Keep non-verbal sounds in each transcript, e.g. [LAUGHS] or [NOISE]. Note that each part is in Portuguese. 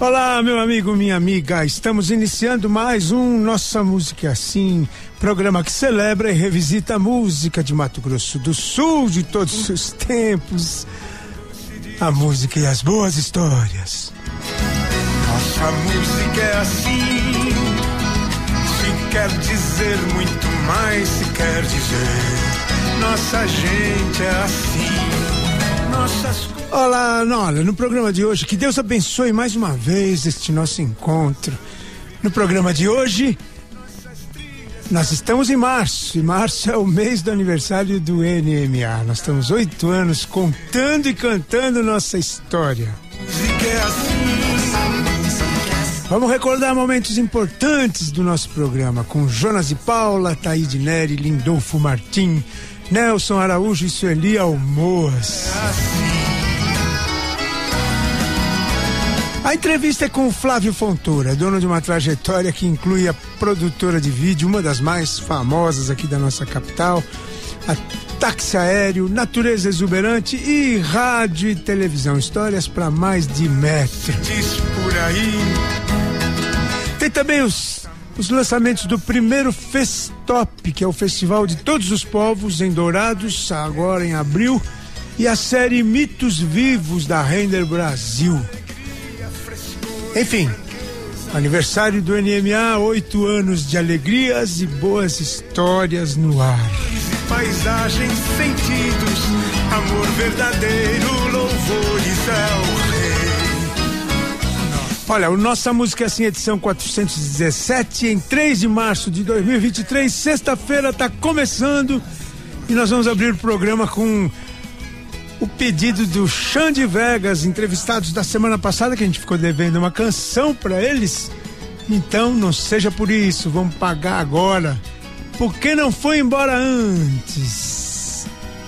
Olá, meu amigo, minha amiga. Estamos iniciando mais um Nossa Música é Assim, programa que celebra e revisita a música de Mato Grosso do Sul de todos os tempos. A música e as boas histórias. Nossa música é assim. Se quer dizer muito mais, se quer dizer. Nossa gente é assim. Olá, olha, no programa de hoje, que Deus abençoe mais uma vez este nosso encontro. No programa de hoje, nós estamos em março, e março é o mês do aniversário do NMA. Nós estamos oito anos contando e cantando nossa história. Vamos recordar momentos importantes do nosso programa com Jonas e Paula, Taíde Neri, Lindolfo Martim, Nelson Araújo e Sueli Almoas. A entrevista é com o Flávio Fontoura, dono de uma trajetória que inclui a produtora de vídeo, uma das mais famosas aqui da nossa capital, a táxi aéreo, natureza exuberante e rádio e televisão. Histórias para mais de metro. Diz por aí. Tem também os, os lançamentos do primeiro Festop, que é o Festival de Todos os Povos, em Dourados, agora em abril, e a série Mitos Vivos da Render Brasil. Enfim, aniversário do NMA, oito anos de alegrias e boas histórias no ar. Paisagens, sentidos. Amor verdadeiro, louvores ao rei. Olha, o Nossa Música é Assim, edição 417, em 3 de março de 2023, sexta-feira, está começando e nós vamos abrir o programa com o pedido do Xande Vegas, entrevistados da semana passada, que a gente ficou devendo uma canção para eles. Então, não seja por isso, vamos pagar agora. Por que não foi embora antes?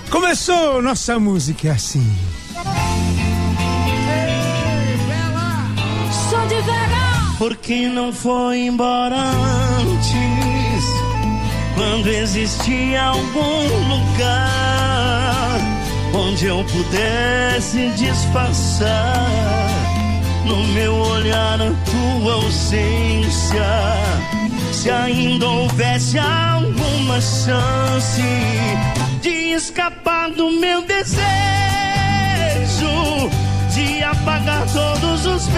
Começou nossa música é assim. Por que não foi embora antes? Quando existia algum lugar onde eu pudesse disfarçar no meu olhar a tua ausência. Se ainda houvesse alguma chance de escapar do meu desejo, de apagar todos os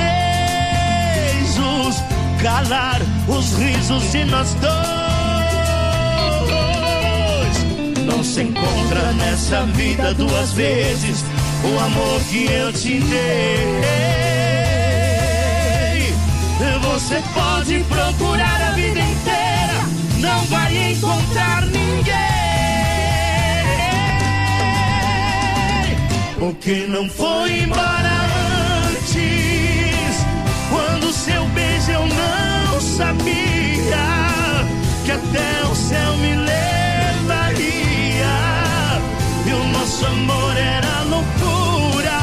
beijos, calar os risos de nós dois. Não se encontra nessa vida duas vezes o amor que eu te dei. Você pode procurar a vida inteira, não vai encontrar ninguém. Porque não foi embora sabia que até o céu me levaria. E o nosso amor era loucura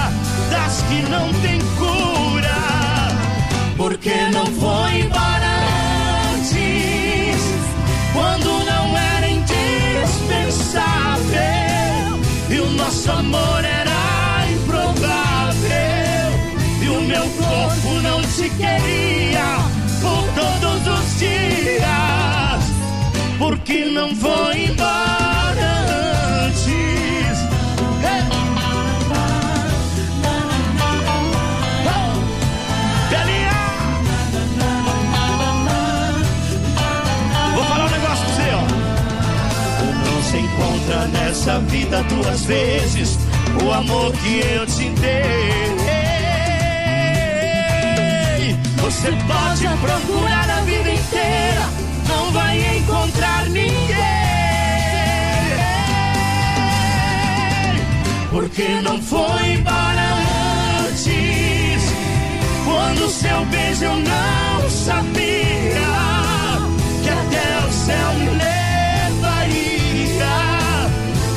das que não tem cura. Porque não foi embora antes, quando não era indispensável. E o nosso amor era improvável. E o meu corpo não te queria Porque não foi embora antes. Hey! Vou falar um negócio pra você, ó. Não se encontra nessa vida duas vezes o amor que eu te dei. Você pode procurar a vida inteira, que não foi para antes. Quando seu beijo eu não sabia que até o céu me levaria.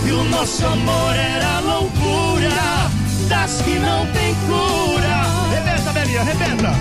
E o nosso amor era loucura das que não tem cura. Rebenta, Belinha, rebenta.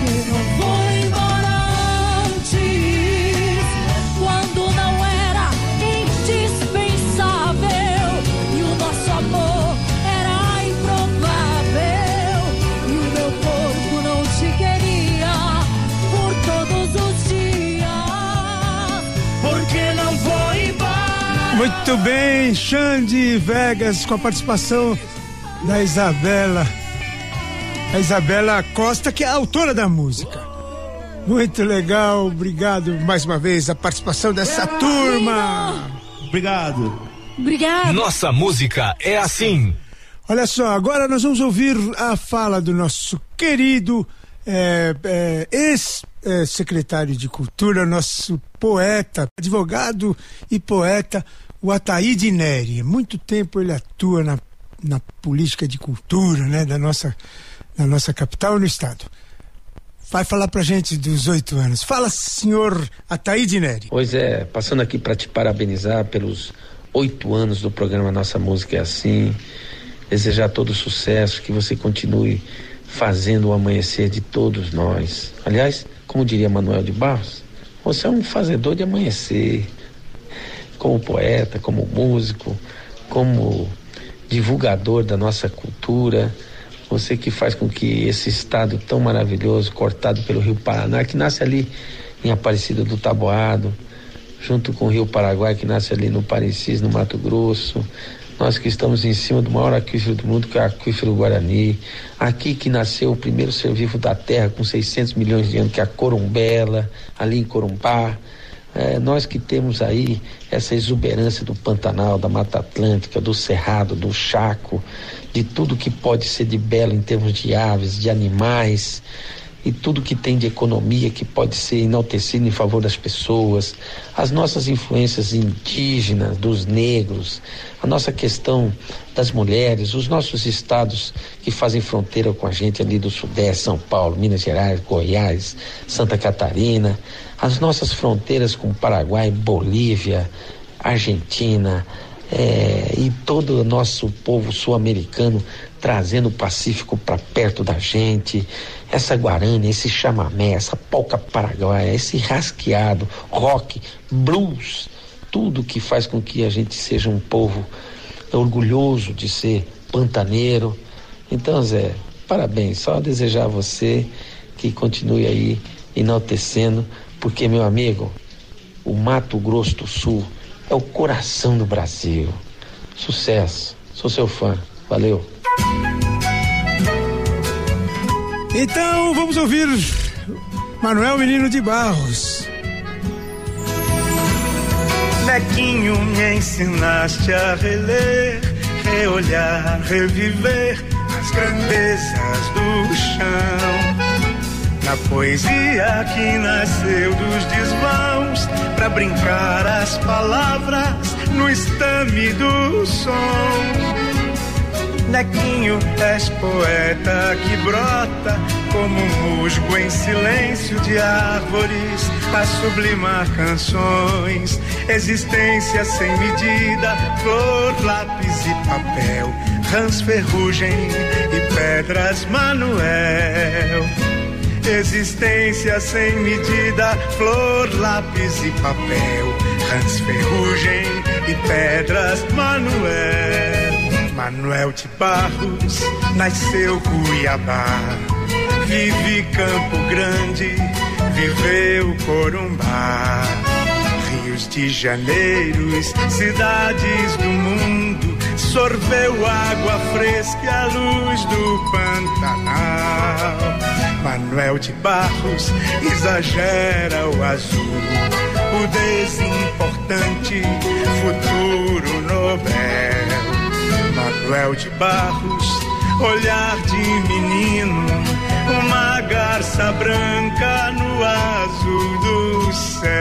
Muito bem, Xande Vegas com a participação da Isabela. A Isabela Costa, que é a autora da música. Muito legal, obrigado mais uma vez a participação dessa turma. Obrigado. Obrigada. Nossa música é assim. Olha só, agora nós vamos ouvir a fala do nosso querido é, é, ex-secretário de Cultura, nosso poeta, advogado e poeta, o Ataíde Neri. Muito tempo ele atua na, na política de cultura né, da, nossa, da nossa capital e no Estado. Vai falar pra gente dos oito anos. Fala, senhor Ataíde Neri. Pois é, passando aqui para te parabenizar pelos oito anos do programa Nossa Música é Assim, desejar todo sucesso, que você continue fazendo o amanhecer de todos nós. Aliás, como diria Manuel de Barros, você é um fazedor de amanhecer, como poeta, como músico, como divulgador da nossa cultura. Você que faz com que esse estado tão maravilhoso, cortado pelo Rio Paraná, que nasce ali em Aparecida do Taboado, junto com o Rio Paraguai, que nasce ali no Parecis, no Mato Grosso. Nós que estamos em cima do maior aquífero do mundo, que é o aquífero Guarani. Aqui que nasceu o primeiro ser vivo da Terra, com 600 milhões de anos, que é a Corumbela, ali em Corumbá. É, nós que temos aí essa exuberância do Pantanal, da Mata Atlântica, do Cerrado, do Chaco, de tudo que pode ser de belo em termos de aves, de animais e tudo que tem de economia que pode ser enaltecido em favor das pessoas, as nossas influências indígenas, dos negros, a nossa questão das mulheres, os nossos estados que fazem fronteira com a gente ali do Sudeste, São Paulo, Minas Gerais, Goiás, Santa Catarina, as nossas fronteiras com Paraguai, Bolívia, Argentina, é, e todo o nosso povo sul-americano trazendo o Pacífico para perto da gente, essa guarani, esse chamamé, essa polca paraguaia, esse rasqueado, rock, blues, tudo que faz com que a gente seja um povo orgulhoso de ser pantaneiro. Então, Zé, parabéns, só desejar a você que continue aí enaltecendo, porque, meu amigo, o Mato Grosso do Sul é o coração do Brasil. Sucesso, sou seu fã, valeu. Então vamos ouvir Manuel Menino de Barros. Nequinho, me ensinaste a reler, reolhar, reviver as grandezas do chão. Na poesia que nasceu dos desvãos, pra brincar as palavras no estame do som. Nequinho, és poeta que brota como um musgo em silêncio de árvores a sublimar canções. Existência sem medida, flor, lápis e papel, rãs, ferrugem e pedras, Manuel. Existência sem medida, flor, lápis e papel, rãs, ferrugem e pedras, Manuel. Manuel de Barros nasceu Cuiabá, vive Campo Grande, viveu Corumbá. Rios de Janeiros, cidades do mundo, sorveu água fresca a luz do Pantanal. Manuel de Barros exagera o azul, o desimportante futuro Nobel. Manuel de Barros, olhar de menino, uma garça branca no azul do céu.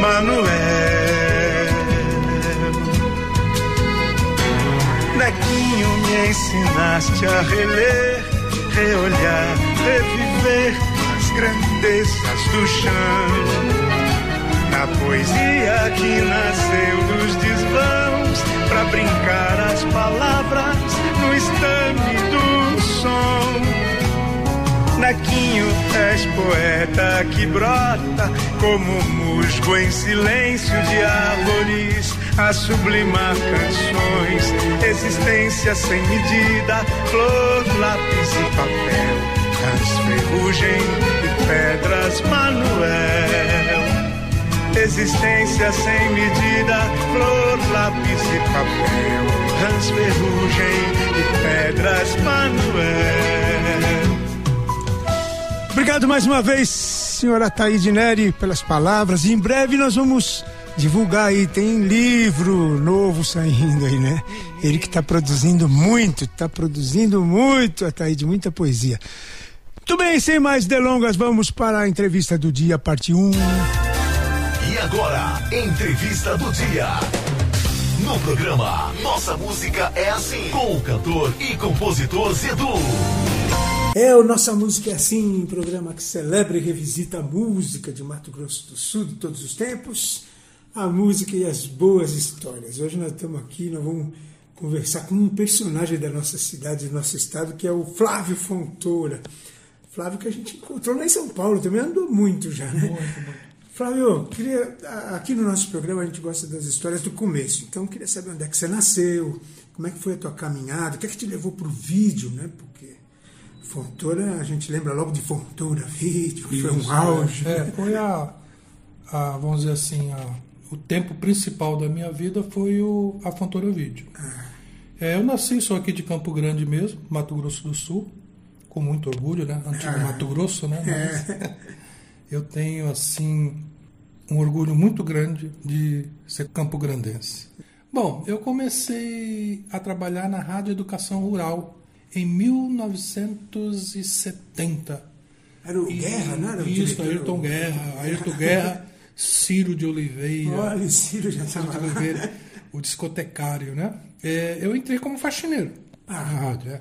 Manuel, Nequinho, me ensinaste a reler, reolhar, reviver as grandezas do chão. Na poesia que nasceu dos desvãos pra brincar as palavras no estame do som. Nequinho, és poeta que brota como musgo em silêncio de árvores a sublimar canções. Existência sem medida, flor, lápis e papel, transferrugem e pedras, Manuel existência sem medida, flor, lápis e papel, rãs, ferrugem e pedras, Manuel. Obrigado mais uma vez, senhora Thaíde Neri, pelas palavras. Em breve nós vamos divulgar aí, tem livro novo saindo aí, né? Ele que está produzindo muito, está produzindo muito, a muita poesia. Muito bem, sem mais delongas, vamos para a entrevista do dia, parte 1. E agora, entrevista do dia. No programa Nossa Música é Assim, com o cantor e compositor Zedu. É o Nossa Música é Assim, um programa que celebra e revisita a música de Mato Grosso do Sul de todos os tempos, a música e as boas histórias. Hoje nós estamos aqui, nós vamos conversar com um personagem da nossa cidade, do nosso estado, que é o Flávio Fontoura. Flávio que a gente encontrou lá em São Paulo, também andou muito já, né? Muito, muito. Flávio, queria, aqui no nosso programa a gente gosta das histórias do começo, então eu queria saber onde é que você nasceu, como é que foi a tua caminhada, o que é que te levou para o vídeo, né? Porque Fontoura, a gente lembra logo de Fontoura Vídeo, foi um Isso, auge. É, foi a, a, vamos dizer assim, a, o tempo principal da minha vida foi o, a Fontoura Vídeo. É, eu nasci, sou aqui de Campo Grande mesmo, Mato Grosso do Sul, com muito orgulho, né? Antigo Mato Grosso, né? Mas [LAUGHS] eu tenho, assim, um orgulho muito grande de ser campograndense. Bom, eu comecei a trabalhar na Rádio Educação Rural em 1970. Era o Guerra, não era? o Isso? Ayrton Guerra. Ayrton Guerra, Ciro de Oliveira. Olha, Ciro já Ciro estava de lá. Oliveira, o discotecário, né? É, eu entrei como faxineiro Ah. na rádio, é,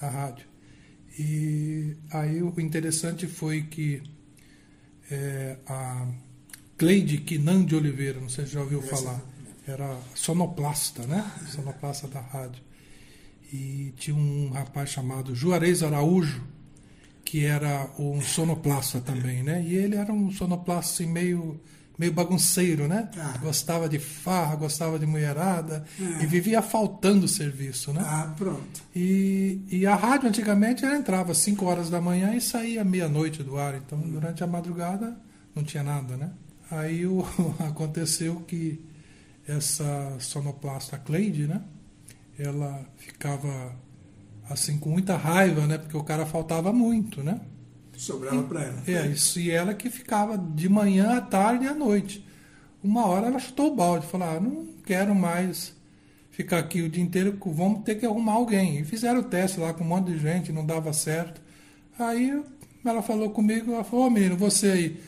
na rádio. E aí o interessante foi que é, a Cleide Quinan de Oliveira, não sei se já ouviu falar, era sonoplasta, né? Sonoplasta da rádio. E tinha um rapaz chamado Juarez Araújo, que era um sonoplasta também, né? E ele era um sonoplasta assim, meio, meio bagunceiro, né? Ah. Gostava de farra, gostava de mulherada e vivia faltando serviço, né? Ah, pronto. E, e a rádio antigamente ela entrava às 5 horas da manhã e saía meia-noite do ar. Então, durante a madrugada não tinha nada, né? Aí o, [LAUGHS] aconteceu que essa sonoplasta Cleide, né? Ela ficava assim com muita raiva, né? Porque o cara faltava muito, né? Sobrava para ela. É, isso, e ela que ficava de manhã à tarde e à noite. Uma hora ela chutou o balde, falou, ah, não quero mais ficar aqui o dia inteiro, vamos ter que arrumar alguém. E fizeram o teste lá com um monte de gente, não dava certo. Aí ela falou comigo, ela falou, ô menino, você aí,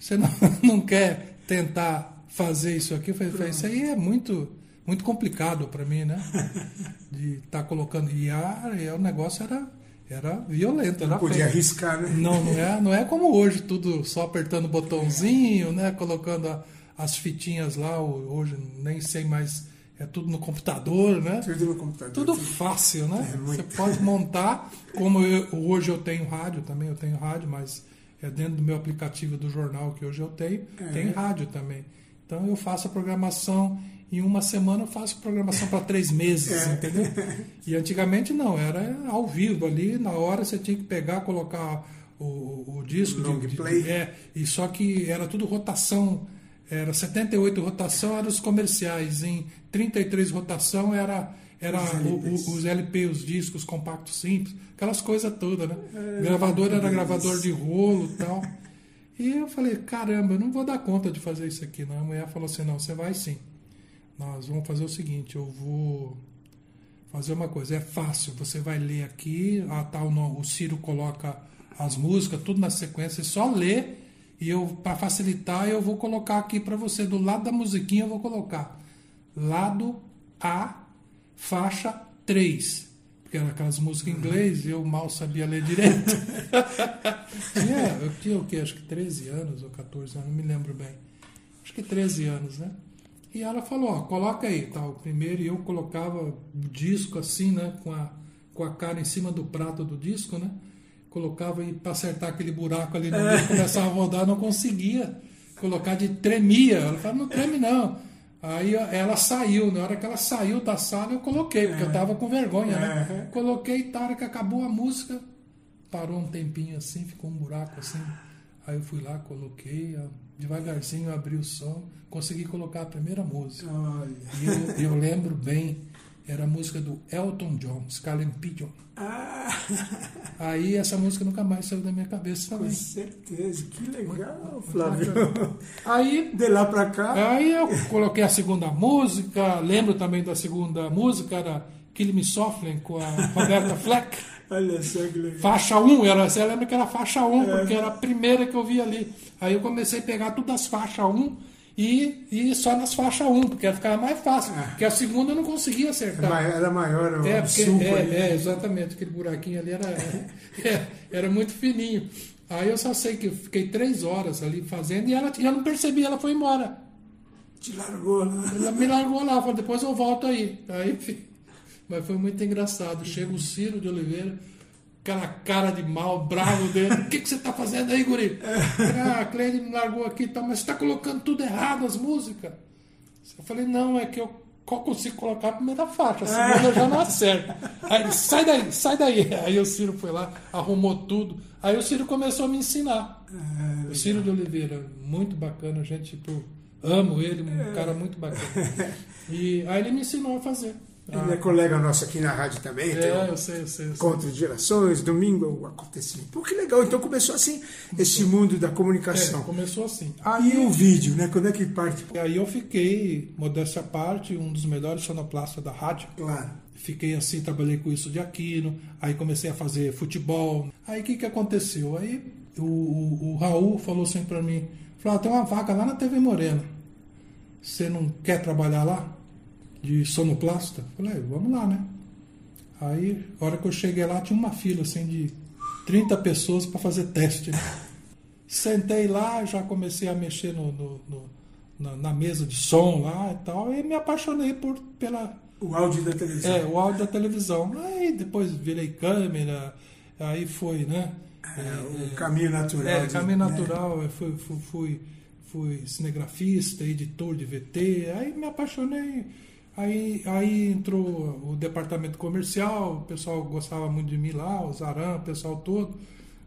você não, [LAUGHS] não quer tentar fazer isso aqui? Eu falei, isso aí é muito, muito complicado para mim, né? [LAUGHS] De estar colocando. E, a, e o negócio era, era violento, era Não podia feio. arriscar, né? Não, não é, não é como hoje, tudo só apertando o botãozinho, né? Colocando a- as fitinhas lá, hoje nem sei mais, é tudo no computador, né? Tudo no computador. Tudo fácil, né? É. Você pode montar, como eu- hoje eu tenho rádio também, eu tenho rádio, mas é dentro do meu aplicativo do jornal que hoje eu tenho, É. tem rádio também. Então eu faço a programação, em uma semana eu faço programação para três meses, É. entendeu? E antigamente não, era ao vivo ali, na hora você tinha que pegar, colocar o, o- disco. Long de, de- play. é, e só que era tudo rotação, era 78 rotação, eram os comerciais, em 33 rotação era, era Os o- os LP, os discos compactos simples, aquelas coisas todas, né? É, gravador era gravador de rolo e tal. E eu falei, caramba, eu não vou dar conta de fazer isso aqui. Não. A mulher falou assim, não, você vai sim. Nós vamos fazer o seguinte, eu vou fazer uma coisa, é fácil, você vai ler aqui, a tal, o Ciro coloca as músicas, tudo na sequência, você só lê e eu, para facilitar, eu vou colocar aqui para você, do lado da musiquinha eu vou colocar lado A, faixa 3. Porque eram aquelas músicas em inglês e eu mal sabia ler direito. [LAUGHS] tinha, eu tinha o quê? Acho que 13 anos ou 14 anos, não me lembro bem. acho que 13 anos, né? E ela falou, ó, coloca aí, tal. Primeiro eu colocava o disco assim, né, com a, com a cara em cima do prato do disco, né? Colocava e para acertar aquele buraco ali no meio, começava a rodar, não conseguia colocar de tremia. Ela falou, não treme não. Aí ela saiu, na hora que ela saiu da sala eu coloquei, porque eu tava com vergonha, né? Coloquei, tá, hora que acabou a música, parou um tempinho assim, ficou um buraco assim. Aí eu fui lá, coloquei, devagarzinho abri o som, consegui colocar a primeira música. E eu, eu lembro bem, era a música do Elton John, Scarlet Pigeon. [LAUGHS] Aí essa música nunca mais saiu da minha cabeça Com também. certeza, que legal, Flávio. Aí De lá pra cá. Aí eu coloquei a segunda música, lembro também da segunda música, era Kill Me Softly com a Roberta Fleck. [LAUGHS] Olha só que legal. Faixa 1, era, você lembra que era faixa 1, porque era a primeira que eu vi ali. Aí eu comecei a pegar todas as faixas 1 e, e só nas faixas 1, porque ficava mais fácil. Porque a segunda eu não conseguia acertar. Era maior o É, porque, é, é, exatamente, aquele buraquinho ali era, [LAUGHS] é, era muito fininho. Aí eu só sei que eu fiquei três horas ali fazendo e ela, eu não percebi, ela foi embora. Te largou lá. Ela me largou lá, falou, depois eu volto aí. Aí, [LAUGHS] mas foi muito engraçado. Chega o Ciro de Oliveira, aquela cara de mal, bravo dele. O que, que você tá fazendo aí, guri? Ah, a Cleide me largou aqui e tal, mas você tá colocando tudo errado as músicas. Eu falei, não, é que eu co- consigo colocar a primeira faixa, a segunda já não acerto. Aí ele, sai daí, sai daí. Aí o Ciro foi lá, arrumou tudo. Aí o Ciro começou a me ensinar. O Ciro de Oliveira, muito bacana, gente, tipo, amo ele, um cara muito bacana. E aí ele me ensinou a fazer. Ele é colega nosso aqui na rádio também. É, eu sei, eu sei. Eu sei. Encontro de gerações, domingo, o acontecimento. Pô, que legal. Então começou assim esse mundo da É, comunicação. começou assim. Aí o vídeo, né? Quando é que parte? E aí eu fiquei, modéstia à parte, um dos melhores sonoplastas da rádio. Claro. Fiquei assim, trabalhei com isso de Aquino, aí comecei a fazer futebol. Aí o que, que aconteceu? Aí o, o- o Raul falou assim pra mim, falou, ah, tem uma vaga lá na TV Morena. Você não quer trabalhar lá? De sonoplasta? Falei, "É, vamos lá, né? Aí, a hora que eu cheguei lá, tinha uma fila assim de 30 pessoas para fazer teste. né? [LAUGHS] Sentei lá, já comecei a mexer no, no- no- na, na mesa de som lá e tal, e me apaixonei por, pela, O áudio da televisão. é, o áudio da televisão. Aí depois virei câmera, aí foi, né? É, o caminho natural. É, de- caminho né? natural, eu fui, fui, fui, fui cinegrafista, editor de VT, aí me apaixonei. Aí, aí entrou o departamento comercial, o pessoal gostava muito de mim lá, o Zaran, o pessoal todo.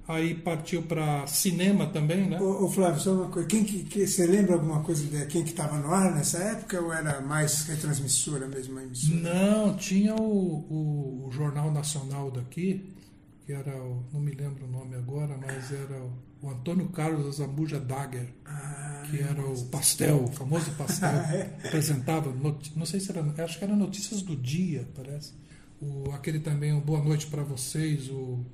Aí partiu para cinema também, né? Ô, ô, Flávio, só uma coisa. Quem que, que- você lembra alguma coisa de quem que estava no ar nessa época ou era mais retransmissora mesmo a emissora? Não, tinha o, o, o Jornal Nacional daqui, que era o. não me lembro o nome agora, mas era o, o Antônio Carlos Azambuja Dagger, que era o pastel, o famoso pastel. [LAUGHS] Apresentava, noti- não sei se era. Acho que era Notícias do Dia, parece. O, aquele também, o Boa Noite para Vocês, o.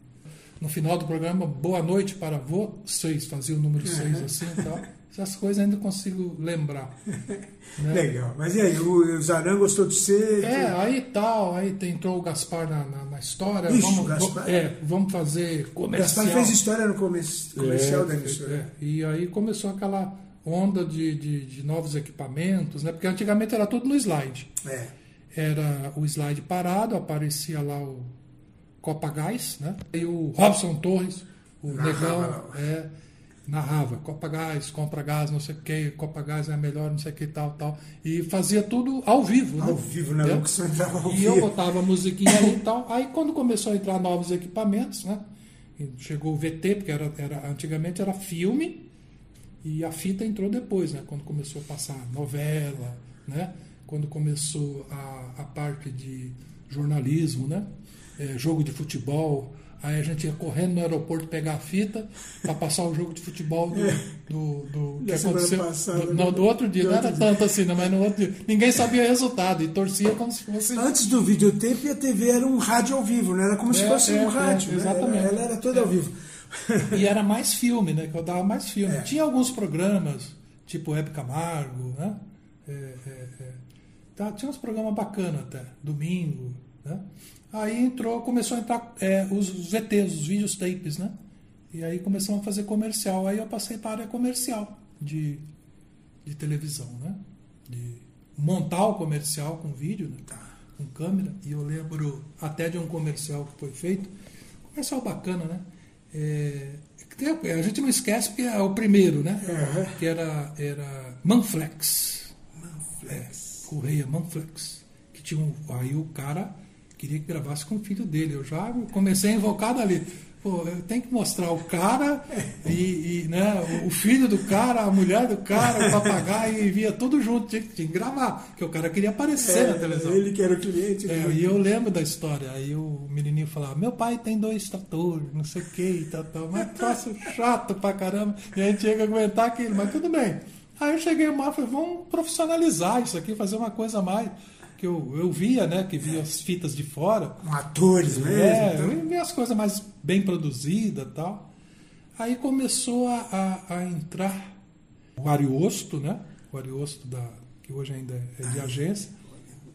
No final do programa, Boa Noite para Vocês, fazia o número 6 assim e tal. Essas coisas ainda consigo lembrar. né? [LAUGHS] Legal. Mas e aí, o, o Zaran gostou de ser? É, aí tal, aí entrou o Gaspar na, na, na história. Vamos, Gaspar. vo- é, vamos fazer comercial. Gaspar fez história no comerci- comercial É, da emissora. é. E aí começou aquela onda de, de, de novos equipamentos, né? Porque antigamente era tudo no slide. É. Era o slide parado, aparecia lá o Copa Gás, né? E o Robson Torres, o negão, lá. é, narrava Copa Gás, compra gás, não sei o que, Copa Gás é a melhor, não sei o que, tal, tal. E fazia tudo ao vivo. Ao né? vivo, locução entrava ao E eu vivo. botava a musiquinha ali e tal. Aí quando começou a entrar novos equipamentos, né? Chegou o VT, porque era, era, antigamente era filme, e a fita entrou depois, né? Quando começou a passar novela, né? Quando começou a, a parte de jornalismo, né? É, jogo de futebol. Aí a gente ia correndo no aeroporto pegar a fita para passar o jogo de futebol do, do, do [LAUGHS] que aconteceu. passada, do, né? não, do outro dia, não era dia. tanto assim, né? mas no outro dia. Ninguém sabia o resultado e torcia como se fosse. Antes do videotape, a TV era um rádio ao vivo, né? Era como se É, fosse é, um rádio. é, né? exatamente. Ela, ela era toda ao vivo. E era mais filme, né? Que eu dava mais filme. É. Tinha alguns programas, tipo Hebe Camargo, né? É, é, é. Tá, tinha uns programas bacanas até, domingo, né? Aí entrou, começou a entrar é, os, os VTs, os vídeos tapes, né? E aí começamos a fazer comercial. Aí eu passei para a área comercial, de de televisão, né? De montar o comercial com vídeo, né? com câmera. E eu lembro até de um comercial que foi feito, comercial bacana, né? É, a gente não esquece que é o primeiro, né? Que era, era Manflex. Manflex. Correia Manflex. Que tinha um, aí o cara queria que gravasse com o filho dele. Eu já comecei a invocar dali. Pô, eu tenho que mostrar o cara e, e, né, o- filho do cara, a mulher do cara, o papagaio, e via tudo junto. Tinha, que- tinha que gravar, porque o cara queria aparecer na televisão. É, ele que era o cliente. É, e eu lembro da história. Aí o menininho falava: Meu pai tem dois tratores, não sei o que e tal, tal. Mas [LAUGHS] troço chato pra caramba. E a gente tinha que aguentar aquilo, mas tudo bem. Aí eu cheguei lá e falei: Vamos profissionalizar isso aqui, fazer uma coisa a mais. Que eu, eu via, né? Que via as fitas de fora. Com atores mesmo. É, então. eu vi as coisas mais bem produzidas tal. Aí começou a, a, a entrar o Ariosto, né? O Ariosto, da, que hoje ainda é de agência.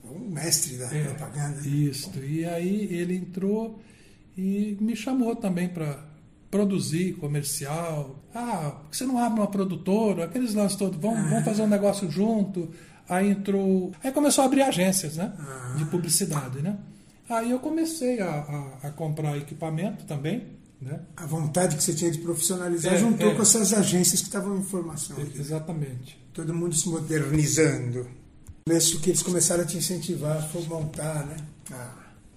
Um mestre da É, propaganda. Isso. E aí ele entrou e me chamou também para produzir comercial. Ah, por que você não abre uma produtora? Aqueles lances todos, vamos, vamos fazer um negócio junto. Aí entrou. Aí começou a abrir agências, né? De publicidade, né? Aí eu comecei a, a, a comprar equipamento também, né? A vontade que você tinha de profissionalizar É, juntou é. com essas agências que estavam em formação. Exatamente. Todo mundo se modernizando. Começo que eles começaram a te incentivar, foi montar, né? Ah,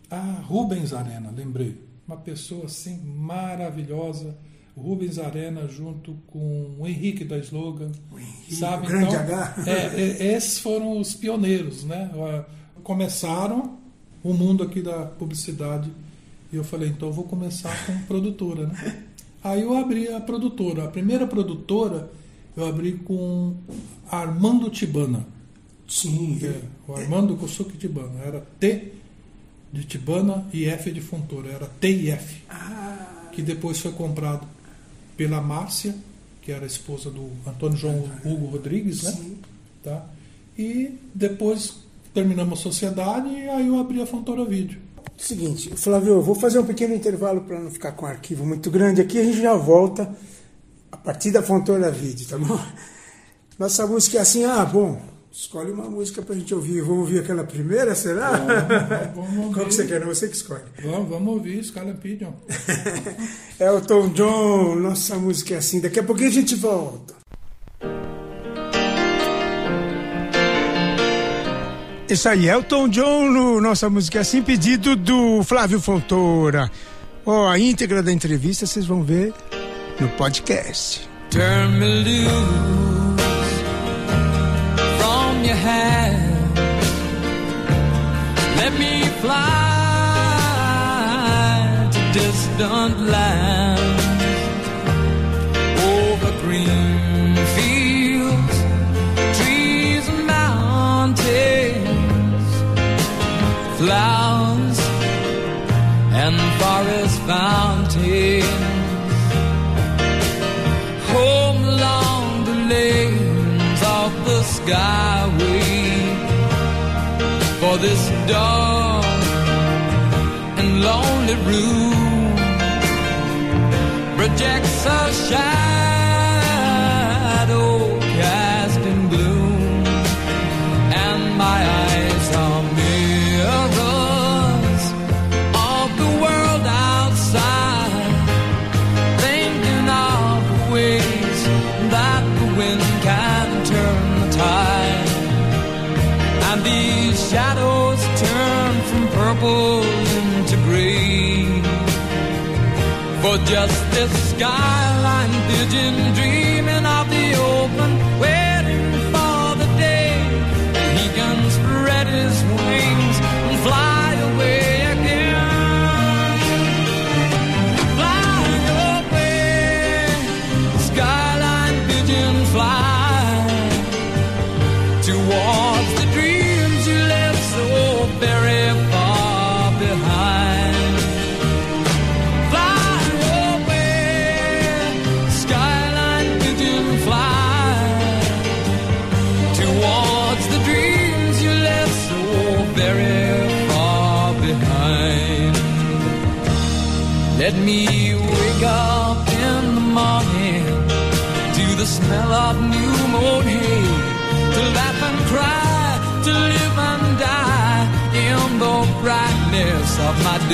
Ah, Rubens Arena, lembrei. Uma pessoa assim maravilhosa. O Rubens Arena junto com o Henrique da Slogan. O Henrique, sabe? o grande então, H. é, é, esses foram os pioneiros, né? Ah, Começaram o mundo aqui da publicidade. E eu falei, então eu vou começar com produtora, né? [LAUGHS] Aí eu abri a produtora. A primeira produtora eu abri com Armando Tibana. sim. É, o Armando Kosuke Tibana. Era T de Tibana e F de Fontoura. Era T e F. Que depois foi comprado pela Márcia, que era a esposa do Antônio João Hugo Rodrigues, né? Sim. Tá? E depois terminamos a sociedade e aí eu abri a Fontoura Vídeo. Seguinte, Flávio, eu vou fazer um pequeno intervalo para não ficar com um arquivo muito grande aqui. A gente já volta a partir da Fontoura Vídeo, tá bom? Nossa música é assim, ah, bom, escolhe uma música pra gente ouvir. Vamos ouvir aquela primeira, será? vamos [LAUGHS] ouvir. Qual que você quer? Não, você que escolhe. Vamos, vamos ouvir Scarlet Pigeon. [LAUGHS] Elton John, nossa música é assim. Daqui a pouquinho a gente volta. Isso aí, Elton John, no nossa música é assim, pedido do Flávio Fontoura. Ó, a íntegra da entrevista vocês vão ver no podcast. Turn me loose hand. Let me fly to distant lands over green fields, trees and mountains, flowers and forest fountains skyway for this dark and lonely room. Projects a shadow Just a skyline pigeon dream.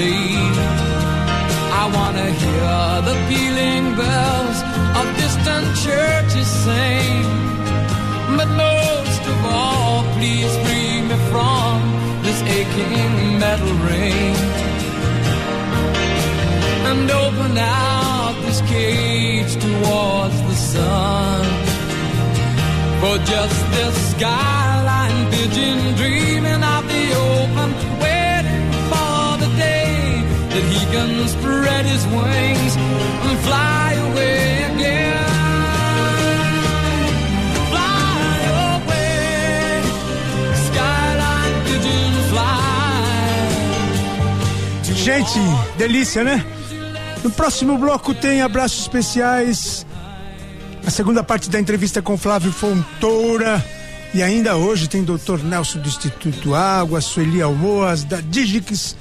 I wanna hear the pealing bells of distant churches sing. But most of all, please free me from this aching metal ring. And open out this cage towards the sun. For just this skyline pigeon dreaming can spread his wings and fly away again. Gente, delícia, né? No próximo bloco tem abraços especiais. A segunda parte da entrevista com Flávio Fontoura. E ainda hoje tem Dr. Nelson do Instituto Água, Sueli Almoas, da Digix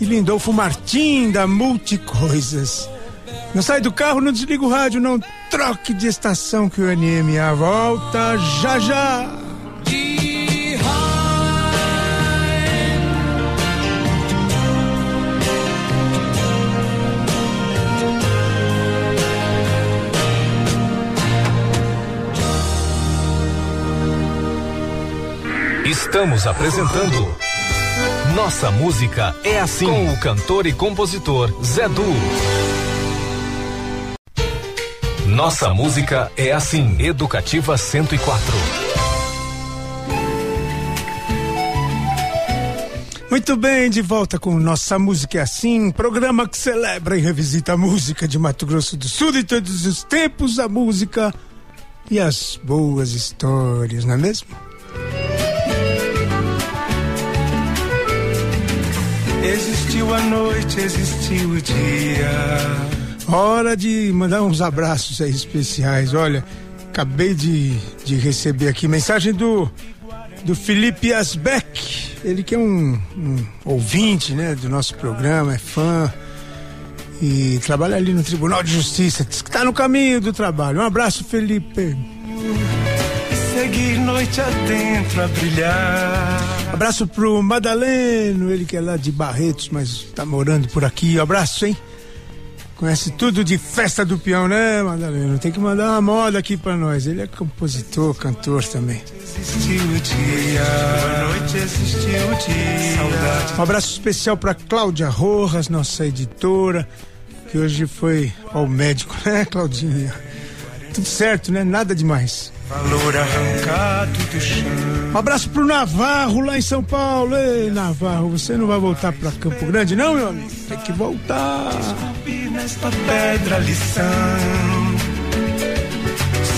e Lindolfo Martim, da Multicoisas. Não sai do carro, não desliga o rádio, não troque de estação que o NMA volta já já. Estamos apresentando Nossa Música é Assim com o cantor e compositor Zé Du. Nossa Música é Assim, Educativa 104. Muito bem, de volta com Nossa Música é Assim, programa que celebra e revisita a música de Mato Grosso do Sul de todos os tempos, a música e as boas histórias, não é mesmo? Existiu a noite, existiu o dia. Hora de mandar uns abraços aí especiais. Olha, acabei de, de receber aqui mensagem do, do Felipe Asbeck. Ele que é um, um ouvinte né, do nosso programa, é fã e trabalha ali no Tribunal de Justiça. Diz que está no caminho do trabalho. Um abraço, Felipe. Seguir noite adentro a brilhar. Abraço pro Madaleno, ele que é lá de Barretos, mas tá morando por aqui. Abraço, hein? Conhece tudo de festa do peão, né, Madaleno? Tem que mandar uma moda aqui pra nós. Ele é compositor, cantor também. Existiu o dia. Boa noite, existiu o dia. Saudade. Um abraço especial pra Cláudia Rojas, nossa editora, que hoje foi ao médico, [LAUGHS] né, Claudinha? Tudo certo, né? Nada demais. Valor arrancado do chão. Um abraço pro Navarro lá em São Paulo. Ei, Navarro, você não vai voltar pra Campo Grande, não, meu amigo? Tem que voltar. Esculpi nesta pedra lição.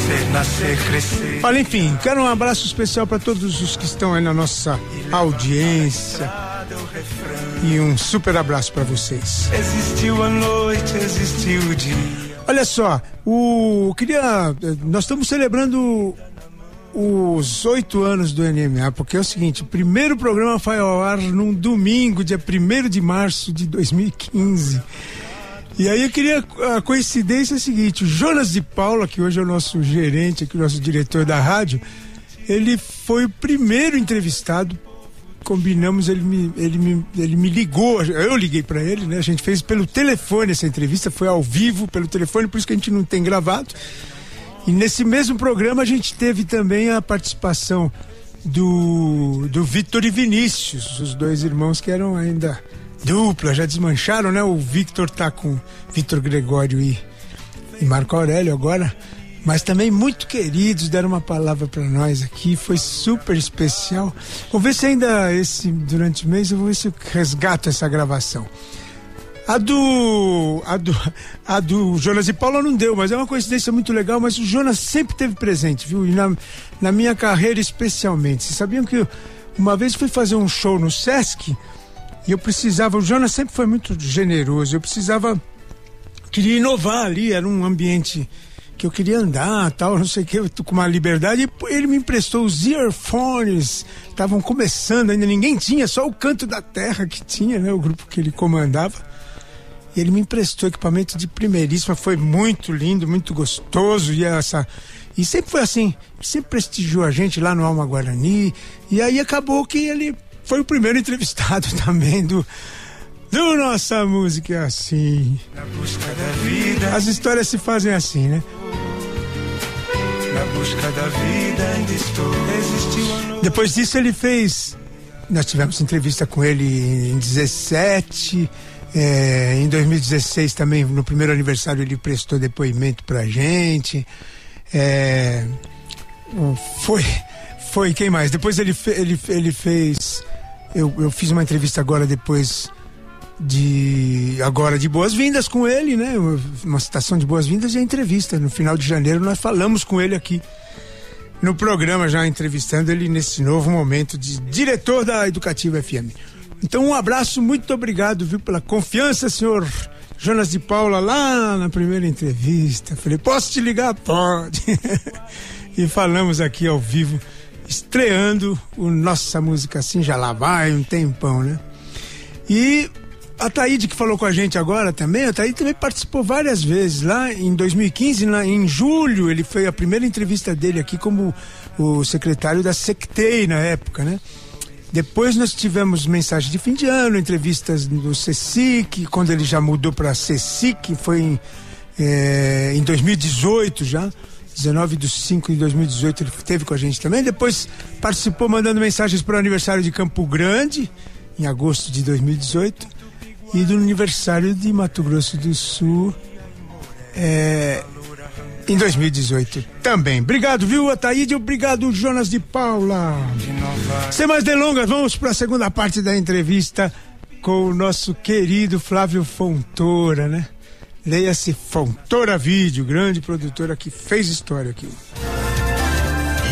Ser, nascer, crescer. Olha, enfim, quero um abraço especial para todos os que estão aí na nossa audiência e um super abraço para vocês. Existiu a noite, existiu o dia. Olha só, o queria, nós estamos celebrando os oito anos do NMA, porque é o seguinte, o primeiro programa foi ao ar num domingo, dia 1 de março de 2015. E aí eu queria, a coincidência é a seguinte, o Jonas de Paula, que hoje é o nosso gerente aqui, o nosso diretor da rádio, ele foi o primeiro entrevistado combinamos, ele me, ele me, ele me ligou, eu liguei para ele, né? A gente fez pelo telefone essa entrevista, foi ao vivo pelo telefone, por isso que a gente não tem gravado. E nesse mesmo programa a gente teve também a participação do, do Victor e Vinícius, os dois irmãos que eram ainda dupla, já desmancharam, né? O Victor tá com Victor Gregório e, e Marco Aurélio agora mas também muito queridos, deram uma palavra para nós aqui, foi super especial. Vou ver se ainda esse durante o mês eu vou ver se eu resgato essa gravação. A do, a do a do Jonas e Paula não deu, mas é uma coincidência muito legal, mas o Jonas sempre teve presente, viu? E na, na minha carreira especialmente. Vocês sabiam que eu, uma vez fui fazer um show no Sesc e eu precisava, o Jonas sempre foi muito generoso, eu precisava queria inovar ali, era um ambiente que eu queria andar, tal, não sei o que, com uma liberdade. Ele me emprestou os earphones, estavam começando ainda, ninguém tinha, só o Canto da Terra que tinha, né, o grupo que ele comandava. E ele me emprestou equipamento de primeiríssima, foi muito lindo, muito gostoso. E essa. E sempre foi assim, sempre prestigiou a gente lá no Alma Guarani. E aí acabou que ele foi o primeiro [LAUGHS] entrevistado também do, do Nossa Música é Assim. Na busca da vida, As histórias se fazem assim, né? na busca da vida ainda estou. Existiu. Depois disso ele fez. Nós tivemos entrevista com ele em 17. é, em 2016 também, no primeiro aniversário, ele prestou depoimento pra gente. É, foi. Foi quem mais? Depois ele, fe- ele, ele fez. Eu, eu fiz uma entrevista agora depois de agora de boas-vindas com ele, né? Uma citação de boas-vindas e a entrevista. No final de janeiro nós falamos com ele aqui no programa, já entrevistando ele nesse novo momento de diretor da Educativa FM. Então, um abraço, muito obrigado, viu, pela confiança, senhor Jonas de Paula, lá na primeira entrevista. Falei, posso te ligar? Pode. [LAUGHS] e falamos aqui ao vivo, estreando o Nossa Música Assim, já lá vai um tempão, né? E a Taíde que falou com a gente agora também, a também participou várias vezes. Lá em 2015, lá em julho, ele foi a primeira entrevista dele aqui como o secretário da Sectei na época, né? Depois nós tivemos mensagem de fim de ano, entrevistas do CECIC, quando ele já mudou para CECIC, foi em, eh, em 2018 já. 19 de 5 de 2018 ele esteve com a gente também. Depois participou mandando mensagens para o aniversário de Campo Grande, em agosto de 2018, e do aniversário de Mato Grosso do Sul, é, em 2018 também. Obrigado, viu, Ataíde? Obrigado, Jonas de Paula. Sem mais delongas, vamos para a segunda parte da entrevista com o nosso querido Flávio Fontoura, né? Leia-se Fontoura Vídeo, grande produtora que fez história aqui.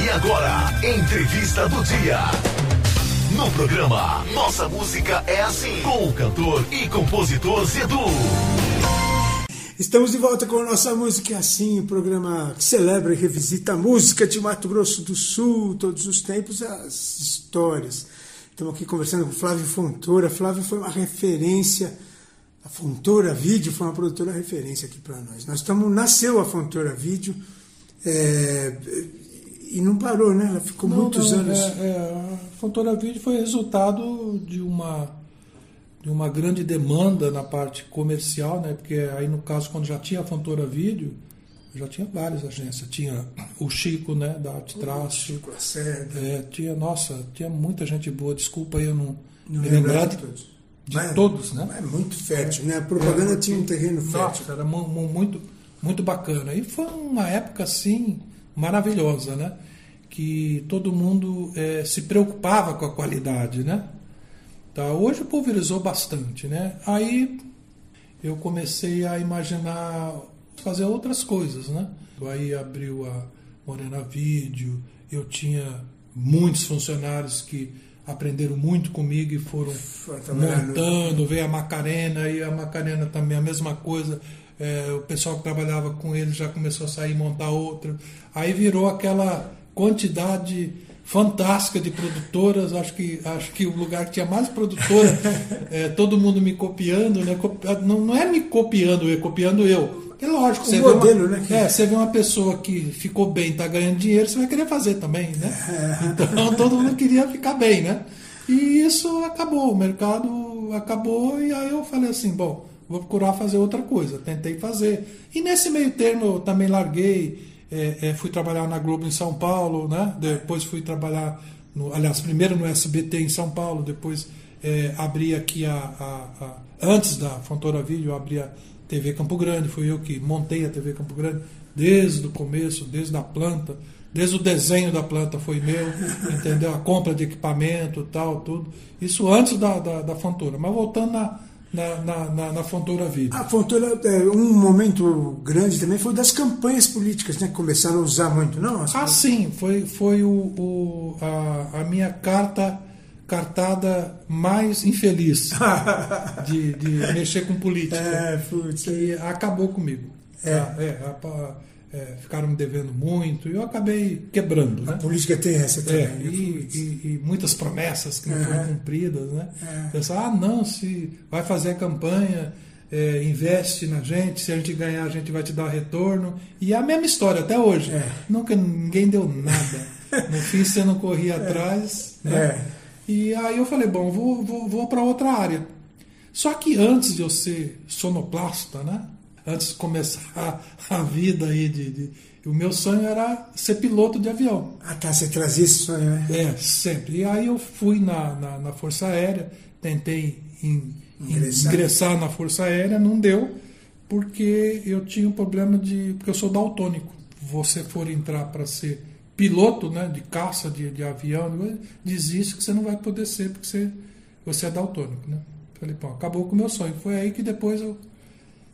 E agora, entrevista do dia. No programa Nossa Música é Assim, com o cantor e compositor Zedu. Estamos de volta com nossa música é assim, o programa que celebra e revisita a música de Mato Grosso do Sul, todos os tempos, as histórias. Estamos aqui conversando com Flávio Fontoura. Flávio foi uma referência, a Fontoura Vídeo foi uma produtora referência aqui para nós. Nós estamos, nasceu a Fontoura Vídeo é, e não parou, né? Ela ficou Não, muitos não, anos. é- é, a Fontoura Vídeo foi resultado de uma de uma grande demanda na parte comercial, né? Porque aí no caso quando já tinha a Fontoura Vídeo, já tinha várias agências, tinha o Chico, né, da Arte Traço, Chico Lacerda. é, tinha nossa, tinha muita gente boa. Desculpa aí eu não, Não me lembro lembrar de todos. de Mas- todos, né? É muito fértil, né? A propaganda tinha um terreno fértil. Nossa, era mu- mu- muito, muito bacana. E foi uma época assim maravilhosa, né? Que todo mundo eh, se preocupava com a qualidade, né? Tá, hoje pulverizou bastante, né? Aí eu comecei a imaginar fazer outras coisas, né? Aí abriu a Morena Vídeo, eu tinha muitos funcionários que aprenderam muito comigo e foram montando, veio a Macarena e a Macarena também a mesma coisa. É, o pessoal que trabalhava com ele já começou a sair e montar outra. Aí virou aquela quantidade fantástica de produtoras. Acho que acho que o lugar que tinha mais produtora, [LAUGHS] é, todo mundo me copiando, né? Não, não é me copiando, é copiando eu. É lógico, você modelo, vê uma, né, que- É, você vê uma pessoa que ficou bem, está ganhando dinheiro, você vai querer fazer também, né? Então [LAUGHS] todo mundo queria ficar bem, né? E isso acabou, o mercado acabou e aí eu falei assim, bom, vou procurar fazer outra coisa. Tentei fazer. E nesse meio termo eu também larguei, é, é, fui trabalhar na Globo em São Paulo, né? Depois fui trabalhar, no, aliás, primeiro no SBT em São Paulo, depois é, abri aqui a, a- a- Antes da Fontoura Vídeo, eu abri a TV Campo Grande, fui eu que montei a TV Campo Grande desde o começo, desde a planta, desde o desenho da planta foi meu, entendeu? A compra de equipamento tal, tudo. Isso antes da, da, da Fontoura. Mas voltando na, na, na, na, na Fontoura Vídeo. A Fontoura, é, um momento grande também foi das campanhas políticas, né? Que começaram a usar muito, não? As- Ah, sim, foi, foi o, o- a, a minha carta cartada mais infeliz [LAUGHS] de, de mexer com política. É, putz, que acabou comigo. É. Tá? É, a- é, ficaram me devendo muito e eu acabei quebrando. A Né? política tem essa também. É, e, e- e muitas promessas que não Uhum. foram cumpridas, né? É. Pensar, ah, não, se vai fazer a campanha, é, investe na gente, se a gente ganhar, a gente vai te dar retorno. E é a mesma história até hoje. É. Nunca ninguém deu nada. No [LAUGHS] fim, você não corria atrás. Né? É. E aí eu falei, bom, vou, vou, vou para outra área. Só que antes de eu ser sonoplasta, né? Antes de começar a vida aí de, de- o meu sonho era ser piloto de avião. Ah, tá, você trazia esse sonho, né? É, sempre. E aí eu fui na, na, na Força Aérea, tentei in- in- Ingressar. ingressar na Força Aérea, não deu, porque eu tinha um problema de. porque eu sou daltônico. Você for entrar para ser piloto né, de caça, de, de avião, desiste que você não vai poder ser, porque você, você é daltônico. Né? Falei, pô, acabou com o meu sonho. Foi aí que depois eu,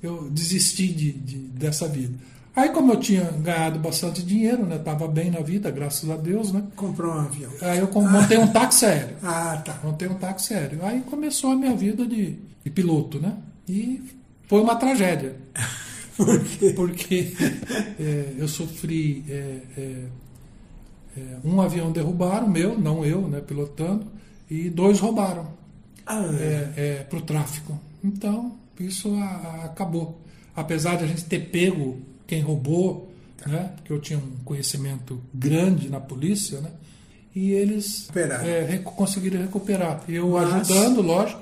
eu desisti de, de- dessa vida. Aí, como eu tinha ganhado bastante dinheiro, né? Tava bem na vida, graças a Deus, né? Comprou um avião. Aí eu montei um táxi aéreo. [LAUGHS] Ah, tá. Montei um táxi aéreo. Aí começou a minha vida de, de piloto, né? E foi uma tragédia. [LAUGHS] Por quê? Porque é, eu sofri. é, é, é, um avião derrubaram, meu, não eu, né? Pilotando, e dois roubaram Ah, é, para o tráfico. Então, isso a- a- acabou. Apesar de a gente ter pego quem roubou, né, porque eu tinha um conhecimento grande na polícia, né, e eles é, recu- conseguiram recuperar. Eu Mas- ajudando, lógico,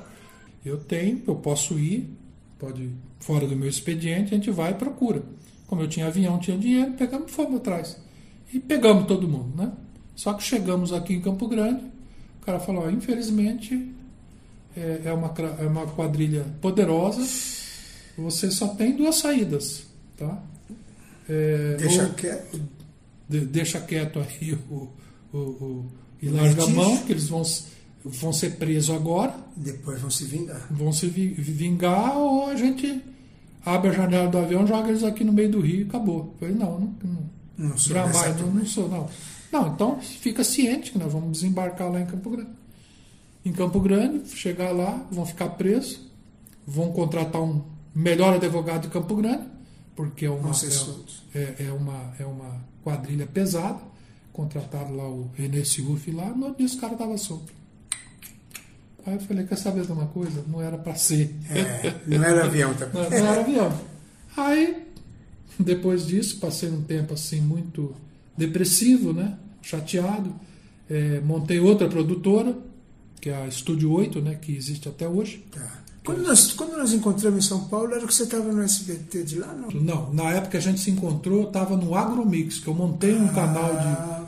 eu tenho, eu posso ir, pode ir fora do meu expediente, a gente vai e procura. Como eu tinha avião, tinha dinheiro, pegamos fomos atrás. E pegamos todo mundo, né? Só que chegamos aqui em Campo Grande, o cara falou, ó, infelizmente é, é uma, é uma quadrilha poderosa, você só tem duas saídas, tá? É, deixa ou- quieto. de- deixa quieto aí o, o, o- e larga a mão, que eles vão, vão ser presos agora, Depois vão se vingar. vão se vi- vingar, ou a gente abre a janela do avião, joga eles aqui no meio do rio e acabou. Eu falei, não, não, não Não sou jamais, não, não sou, não. Não, então fica ciente que nós vamos desembarcar lá em Campo Grande. Em Campo Grande, chegar lá, vão ficar presos, vão contratar um melhor advogado de Campo Grande, porque é uma, é, é, é uma, é uma quadrilha pesada. Contrataram lá o René Silf lá, no dia os caras estavam soltos. Aí eu falei, quer saber de uma coisa? Não era para ser. É, não era avião [LAUGHS] também. Não, não era avião. Aí, depois disso, passei um tempo assim muito depressivo, né? Chateado. É, montei outra produtora, que é a Estúdio 8, né? Que existe até hoje. Tá. Quando nós, quando nós encontramos em São Paulo, era que você estava no SBT de lá, não? Não, na época a gente se encontrou, estava no Agromix, que eu montei um canal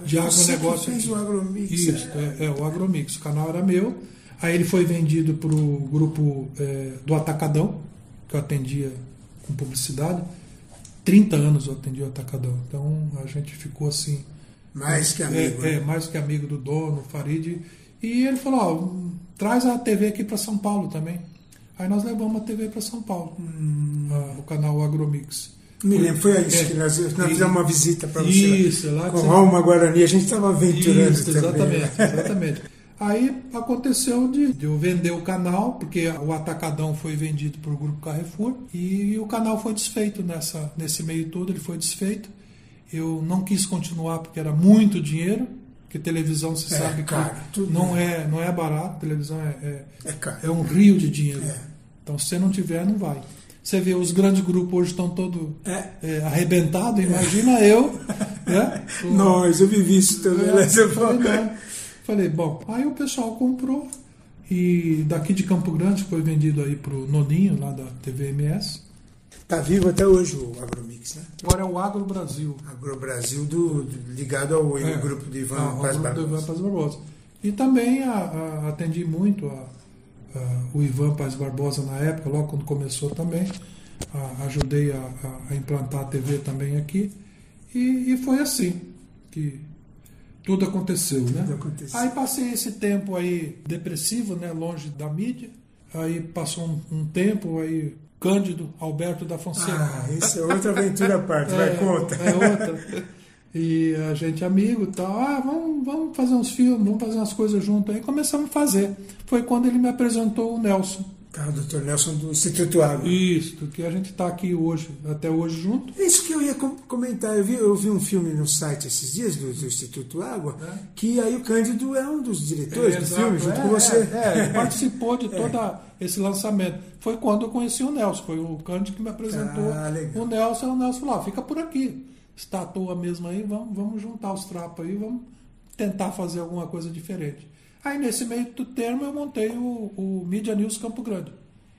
de, de Ah, você agronegócio. fez aqui. o Agromix, Isso, é, é, o Agromix. O canal era meu. Aí ele foi vendido para o grupo é, do Atacadão, que eu atendia com publicidade. 30 anos eu atendi o Atacadão. Então a gente ficou assim. Mais que é, amigo. É, né? mais que amigo do dono, Farid. E ele falou: ó, hum, traz a TV aqui para São Paulo também. Aí nós levamos a TV para São Paulo, Ah, o canal Agromix. Hum. Me lembro, foi isso É, que nós, nós fizemos uma visita para você. Isso, lá com Roma Guarani, a gente estava aventurando Isso, também. exatamente, exatamente. Aí aconteceu de, de eu vender o canal, porque o Atacadão foi vendido para o Grupo Carrefour e o canal foi desfeito nessa, nesse meio todo, ele foi desfeito. Eu não quis continuar porque era muito dinheiro, porque televisão você É, sabe tudo não é, não é barato, televisão é, é, É é um rio de dinheiro. É. Então se você não tiver, não vai. Você vê, os grandes grupos hoje estão todos É. é, arrebentados, imagina eu. [LAUGHS] Né? O- Nós, eu vivi isso também. é, né? Você falei. Falei, bom, aí o pessoal comprou e daqui de Campo Grande foi vendido aí pro Noninho, lá da TVMS. Tá vivo até hoje o Agromix, né? Agora é o Agro Brasil. Agrobrasil do, do- ligado ao É. grupo de Ivan Ah, Paz do Ivan Barbosa. Paz Barbosa. E também a- a- atendi muito a- o Ivan Paz Barbosa na época, logo quando começou também. Ajudei a, implantar a TV também aqui. E, e foi assim que tudo aconteceu, né? Tudo aconteceu. Aí passei esse tempo aí depressivo, né? Longe da mídia. Aí passou um, um tempo aí Cândido Alberto da Fonseca. Ah, isso é outra aventura à parte, [LAUGHS] vai, conta. É outra. E a gente amigo e tal, ah, vamos, vamos fazer uns filmes, vamos fazer umas coisas juntos. Aí começamos a fazer. Foi quando ele me apresentou o Nelson. Tá, o doutor Nelson do Instituto Água. Isso, que a gente está aqui hoje, até hoje junto. Isso que eu ia com- comentar. Eu vi, eu vi um filme no site esses dias do, do Instituto Água, que aí o Cândido é um dos diretores do Exato, filme, junto é, com você. É, é, ele participou de [LAUGHS] todo esse lançamento. Foi quando eu conheci o Nelson, foi o Cândido que me apresentou Ah, o Nelson, o Nelson falou, ah, fica por aqui, estatua mesmo aí, vamos, vamos juntar os trapos aí, vamos tentar fazer alguma coisa diferente. Aí nesse meio do termo eu montei o, o Media News Campo Grande,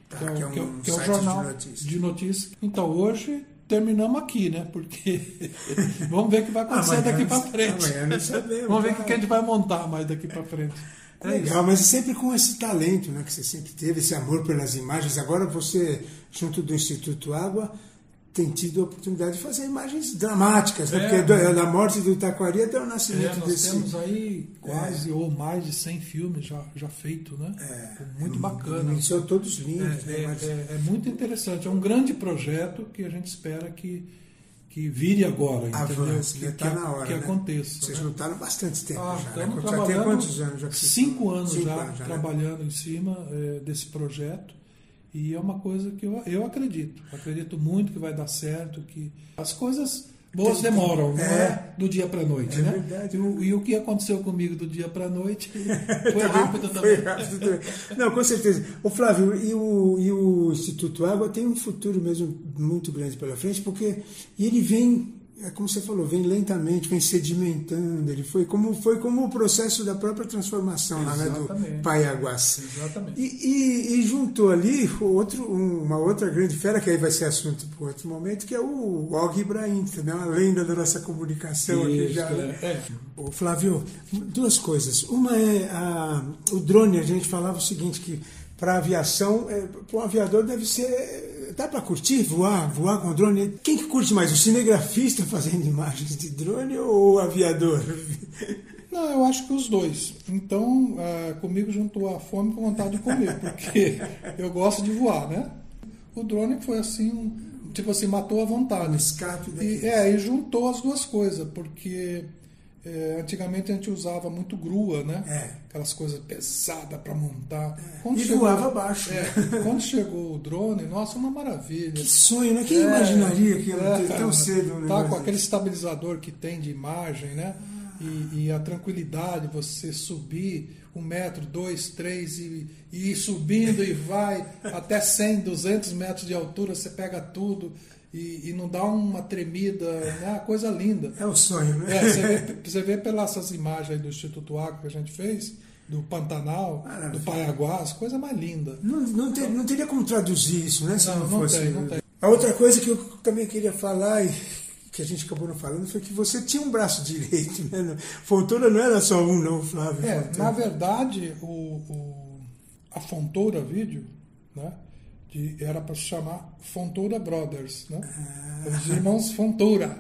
Tá, que é, o- que é um que é que é jornal de notícias. de notícias. Então hoje terminamos aqui, né? Porque [LAUGHS] vamos ver o que vai acontecer Amanhã daqui para frente. amanhã não sabemos, Vamos ver o tá? que a gente vai montar mais daqui para frente. É. Legal, mas sempre com esse talento né, que você sempre teve, esse amor pelas imagens. Agora você, junto do Instituto Água, tem tido a oportunidade de fazer imagens dramáticas, né? É, porque né? da morte do Itaquari até o É, nascimento nós desse. temos aí quase ou mais de 100 filmes já, já feitos, né? muito bacana. Eles são todos lindos, É, né? é- Mas- é- é muito interessante. É um grande projeto que a gente espera que, que vire agora, entendeu? Avance, que, né? Tá que, na hora. que né? aconteça. Vocês né? lutaram bastante tempo Ah, já. Né? Já tem quantos anos já Cinco anos Cinco já, anos já, né? trabalhando em cima desse projeto. E é uma coisa que eu, eu acredito. Acredito muito que vai dar certo, que as coisas boas demoram, não é. é do dia para noite, É né? verdade. E o, e o que aconteceu comigo do dia para noite [LAUGHS] foi rápido Foi também. rápido também. Não, com certeza. O Flávio, e o, e o Instituto Água tem um futuro mesmo muito grande pela frente, porque ele vem, é como você falou, vem lentamente, vem sedimentando. Ele foi como, foi como o processo da própria transformação lá, né, do. Paiaguás. Exatamente. E, e, e juntou ali outro, um- uma outra grande fera, que aí vai ser assunto para outro momento, que é o Og Ibrahim, que também é uma lenda da nossa comunicação aqui Isso, já. né? é. Ô, Flávio, duas coisas. Uma é a, o drone, a gente falava o seguinte, que para aviação, é, para um aviador deve ser. Dá para curtir, voar, voar com drone? Quem que curte mais? O cinegrafista fazendo [LAUGHS] imagens de drone ou o aviador? [LAUGHS] Não, eu acho que os dois. Então, ah, comigo juntou a fome com vontade de comer, [LAUGHS] porque eu gosto de voar, né? O drone foi assim, um- tipo assim, matou a vontade. Um escape E, daqueles. é, e juntou as duas coisas, porque é, antigamente a gente usava muito grua, né? É. Aquelas coisas pesadas para montar. E voava baixo, É, quando chegou o drone, nossa, uma maravilha. Que sonho, né? Quem imaginaria que ia É, tão cedo um Tá com aquele desse? estabilizador que tem de imagem, né? E, e a tranquilidade, você subir um metro, dois, três e, e ir subindo e vai até 100, 200 metros de altura, você pega tudo e, e não dá uma tremida, né? Uma coisa linda. É o sonho, né? É, você, vê, [LAUGHS] você vê pelas essas imagens aí do Instituto Água que a gente fez, do Pantanal, Maravilha. do Paiaguás, coisa mais linda. Não, não, ter- não teria como traduzir isso, né? Se Não, não, não fosse. tem, não tem. A outra coisa que eu também queria falar e que a gente acabou não falando foi que você tinha um braço [LAUGHS] direito, né? Fontoura não era só um, não, Flávio. É, Fontoura. na verdade, o, o- a Fontoura Vídeo, né, de- era para se chamar Fontoura Brothers, né? Os irmãos Fontoura.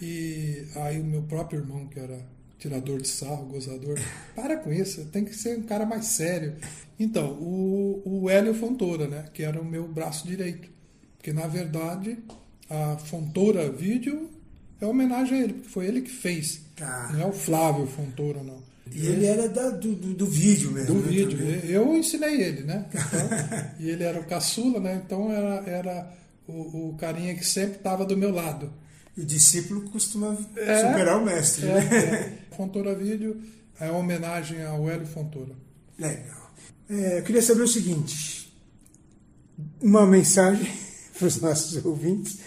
E aí o meu próprio irmão, que era tirador de sarro, gozador, para com isso, tem que ser um cara mais sério. Então, o, o Hélio Fontoura, né, que era o meu braço direito. Porque, na verdade, a Fontoura Vídeo é homenagem a ele, porque foi ele que fez. Tá. Não é o Flávio Fontoura, não. E ele era da- do, do, do vídeo mesmo. Do né, vídeo. também. Eu ensinei ele, né? Então, [LAUGHS] e ele era o caçula, né? Então era, era o, o carinha que sempre estava do meu lado. E o discípulo costuma É. superar o mestre, É, né? é. [LAUGHS] Fontoura Vídeo é uma homenagem ao Hélio Fontoura. Legal. É, eu queria saber o seguinte: uma mensagem [LAUGHS] para os nossos ouvintes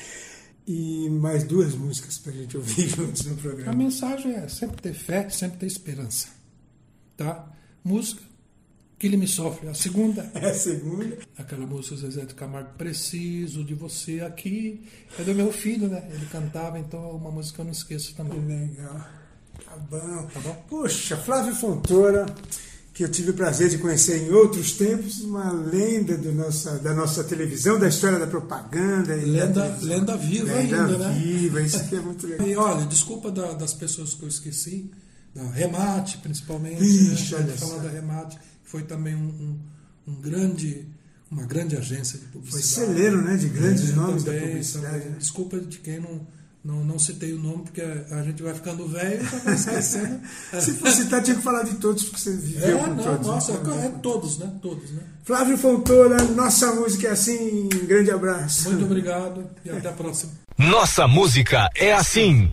e mais duas músicas para a gente ouvir [LAUGHS] juntos no A programa. mensagem é sempre ter fé, sempre ter esperança. Tá? Música, que ele me sofre. A segunda [LAUGHS] É a segunda. Aquela música do Zezé de Camargo, Preciso de Você Aqui. É do meu filho, né? Ele cantava, então é uma música que eu não esqueço também. Legal. Tá bom. Tá bom? Poxa, Flávio Fontoura, que eu tive o prazer de conhecer em outros tempos, uma lenda nossa, da nossa televisão, da história da propaganda. e da Lenda, lenda viva Lenda ainda, né? viva, isso aqui é [LAUGHS] muito legal. E olha, desculpa da- das pessoas que eu esqueci, da Remate principalmente. Ixi, né? olha falar da Remate, foi também um, um- um grande, uma grande agência de Foi publicidade. celeiro, né, de grandes É, nomes da também, publicidade. também. né? Desculpa de quem não, Não, não citei o nome porque a gente vai ficando velho e vai esquecendo. [LAUGHS] Se for citar, tinha que falar de todos, porque você viveu É, com não, todos. nossa, né? é, é todos, né? Todos, né? Flávio Fontoura, nossa música é assim. Grande abraço. Muito obrigado e até a próxima. Nossa música é assim.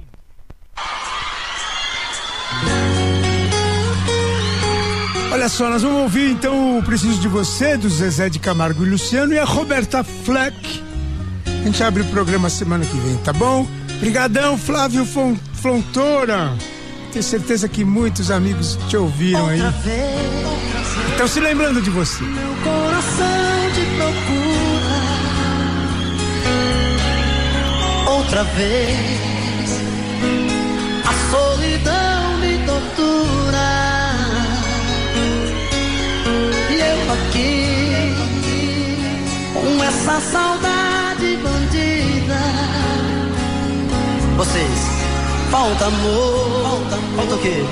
Olha só, nós vamos ouvir então o Preciso de Você, do Zezé de Camargo e Luciano, e a Roberta Fleck. A gente abre o programa semana que vem, tá bom? Obrigadão, Flávio Fon- Fontoura. Tenho certeza que muitos amigos te ouviram aí. Estão se lembrando de você. meu coração te procura. Outra vez, a solidão me tortura. E eu aqui, com essa saudade Vocês, falta amor, falta, falta o quê?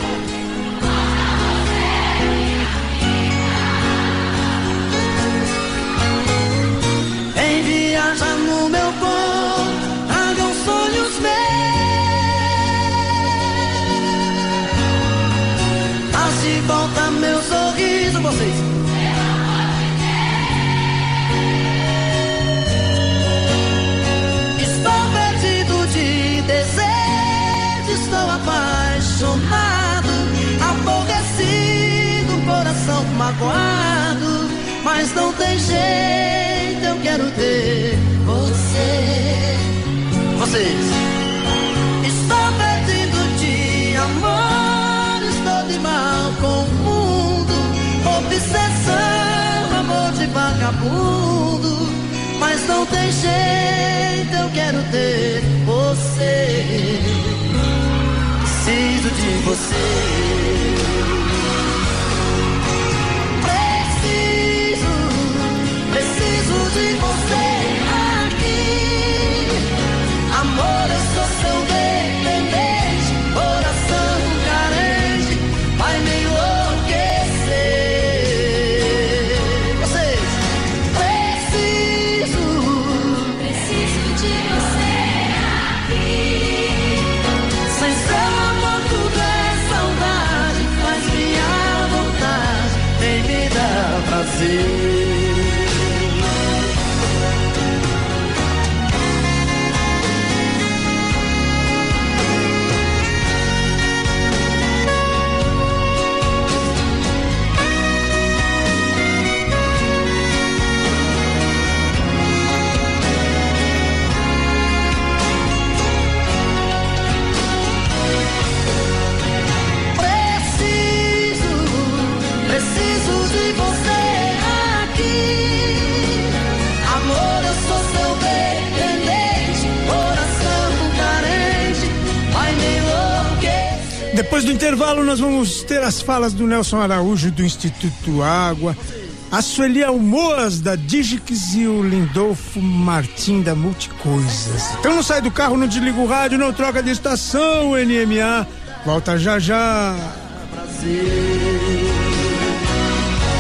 Magoado, mas não tem jeito, eu quero ter você. Vocês. Estou perdido de amor, estou de mal com o mundo, obsessão, amor de vagabundo, mas não tem jeito, eu quero ter você. Preciso de você. Dar Depois do intervalo, nós vamos ter as falas do Nelson Araújo, do Instituto Água, a Sueli Almoas, da Digix, e o Lindolfo Martim, da Multicoisas. Então não sai do carro, não desliga o rádio, não troca de estação, NMA. Volta já já.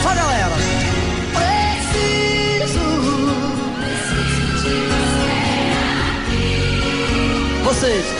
Só galera. Preciso, preciso. Vocês.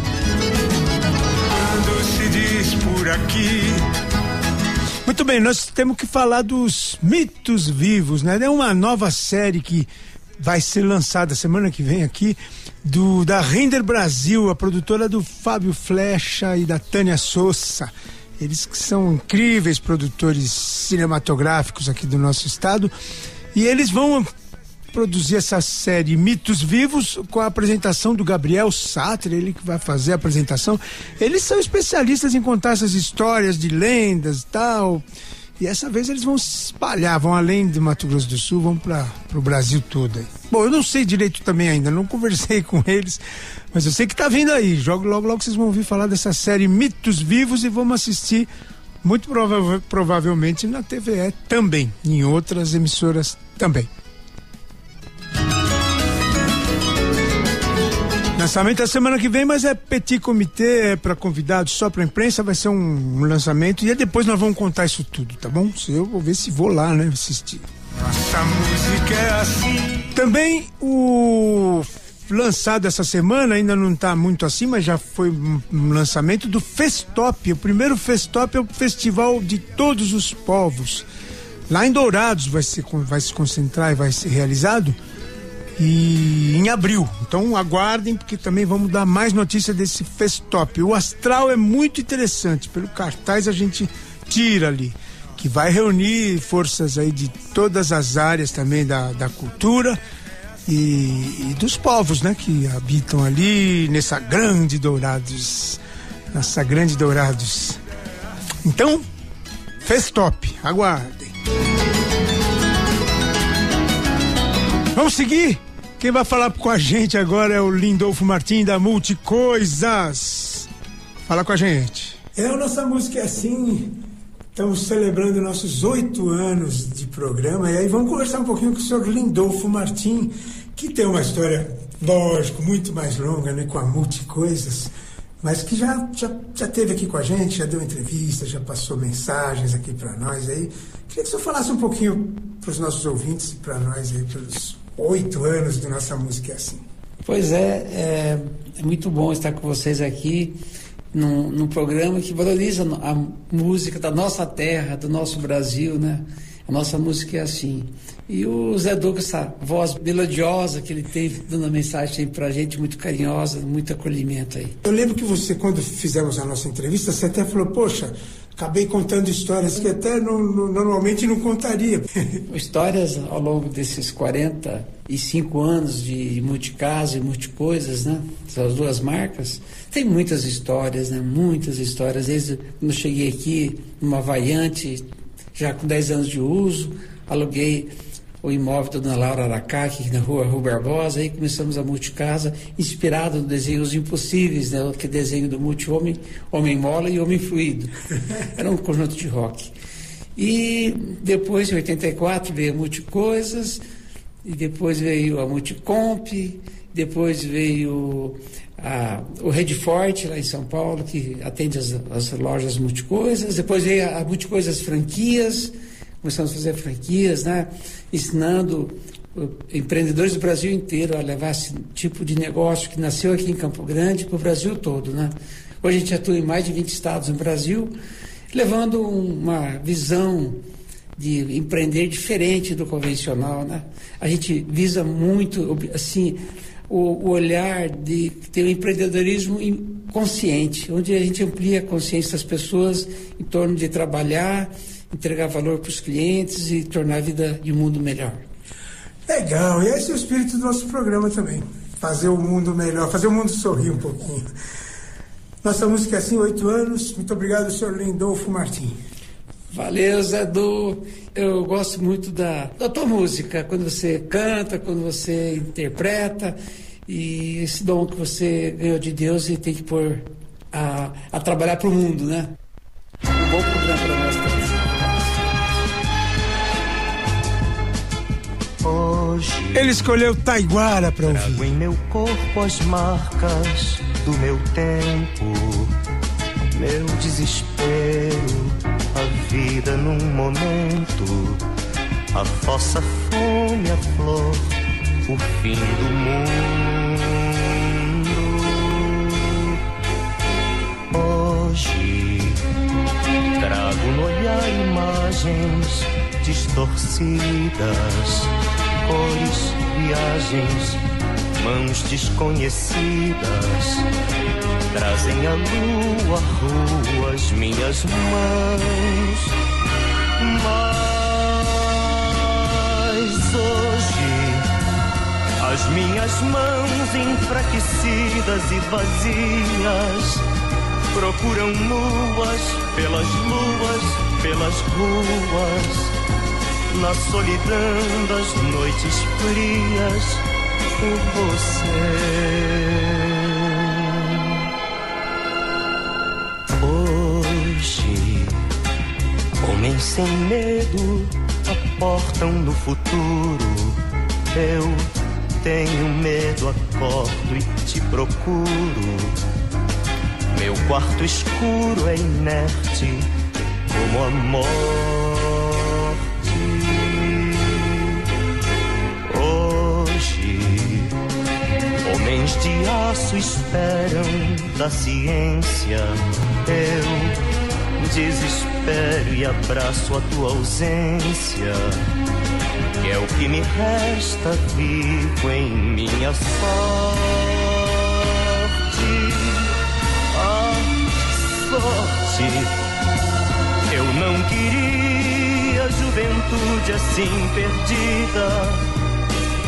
Aqui. Muito bem, nós temos que falar dos mitos vivos, né? É uma nova série que vai ser lançada semana que vem aqui do da Render Brasil, a produtora do Fábio Flecha e da Tânia Souza. Eles que são incríveis produtores cinematográficos aqui do nosso estado. E eles vão produzir essa série Mitos Vivos com a apresentação do Gabriel Satre, ele que vai fazer a apresentação. Eles são especialistas em contar essas histórias de lendas e tal. E essa vez eles vão se espalhar, vão além de Mato Grosso do Sul, vão para o Brasil todo. Bom, eu não sei direito também ainda, não conversei [LAUGHS] com eles, mas eu sei que tá vindo aí. Jogo logo, logo vocês vão ouvir falar dessa série Mitos Vivos e vamos assistir muito prova provavelmente na TVE também, em outras emissoras também. Lançamento da semana que vem, mas é petit comitê, é para convidados, só para imprensa, vai ser um, um, lançamento e depois nós vamos contar isso tudo, tá bom? Eu vou ver se vou lá, né, assistir. Nossa música é assim. Também o lançado essa semana, ainda não está muito assim, mas já foi um, um lançamento do Festop. O primeiro Festop é o festival de todos os povos. Lá em Dourados vai, ser, vai se concentrar e vai ser realizado e em abril. Então aguardem porque também vamos dar mais notícia desse Festop. O astral é muito interessante, pelo cartaz a gente tira ali, que vai reunir forças aí de todas as áreas também da, da cultura e, e dos povos, né, que habitam ali nessa grande Dourados, nessa grande Dourados. Então, Festop, aguardem. Vamos seguir? Quem vai falar com a gente agora é o Lindolfo Martins da Multicoisas. Fala com a gente. É, a nossa música é assim. Estamos celebrando nossos oito anos de programa e aí vamos conversar um pouquinho com o senhor Lindolfo Martins, que tem uma história, lógico, muito mais longa, né, com a Multicoisas, mas que já, já, já teve aqui com a gente, já deu entrevista, já passou mensagens aqui para nós aí. Queria que o senhor falasse um pouquinho para os nossos ouvintes e para nós aí, pelos oito anos de nossa música é assim. Pois é, é, é, muito bom estar com vocês aqui num, num, programa que valoriza a música da nossa terra, do nosso Brasil, né? A nossa música é assim. E o Zé Douglas, essa voz melodiosa que ele tem, dando a mensagem pra gente, muito carinhosa, muito acolhimento aí. Eu lembro que você, quando fizemos a nossa entrevista, você até falou, poxa, acabei contando histórias que até não, não, normalmente não contaria. [LAUGHS] Histórias ao longo desses 45 anos de multicasa e multicoisas, né? Essas duas marcas. Tem muitas histórias, né? Muitas histórias. Desde quando eu cheguei aqui, numa variante, já com 10 anos de uso, aluguei o imóvel da Dona Laura Aracá, aqui na rua Rua Barbosa, aí começamos a multicasa, inspirado no desenho Os Impossíveis, né? Que desenho do multi-homem, homem mola e homem fluido. [LAUGHS] Era um conjunto de rock. E depois, em 84, veio a Multicoisas, e depois veio a Multicomp, depois veio a, o Redfort, lá em São Paulo, que atende as, as lojas Multicoisas, depois veio a, a Multicoisas Franquias, começamos a fazer franquias, né? ensinando uh, empreendedores do Brasil inteiro a levar esse tipo de negócio que nasceu aqui em Campo Grande para o Brasil todo. Né? Hoje a gente atua em mais de 20 estados no Brasil, levando uma visão de empreender diferente do convencional. Né? A gente visa muito assim o, o olhar de ter um empreendedorismo consciente, onde a gente amplia a consciência das pessoas em torno de trabalhar entregar valor para os clientes e tornar a vida de um mundo melhor. Legal, e esse é o espírito do nosso programa também. Fazer o mundo melhor, fazer o mundo sorrir um pouquinho. Nossa música é assim, oito anos. Muito obrigado, senhor Lindolfo Martins. Valeu, Zé Du. Eu gosto muito da, da tua música, quando você canta, quando você interpreta, e esse dom que você ganhou de Deus e tem que pôr a, a trabalhar para o mundo, né? Um bom programa para nós também. Hoje ele escolheu Taiguara para ouvir. Trago em meu corpo as marcas do meu tempo, meu desespero, a vida num momento, a fossa fome, a flor, o fim do mundo. Hoje trago no olhar imagens distorcidas, cores, viagens, mãos desconhecidas. Trazem a lua, rua, as minhas mãos. Mas hoje as minhas mãos enfraquecidas e vazias procuram nuas pelas luas, pelas ruas, na solidão das noites frias, por você. Hoje, homens sem medo aportam no futuro. Eu tenho medo, acordo e te procuro. Meu quarto escuro é inerte como a homens de aço esperam da ciência. Eu desespero e abraço a tua ausência. Que é o que me resta vivo em minha sorte. sorte. Eu não queria juventude assim perdida.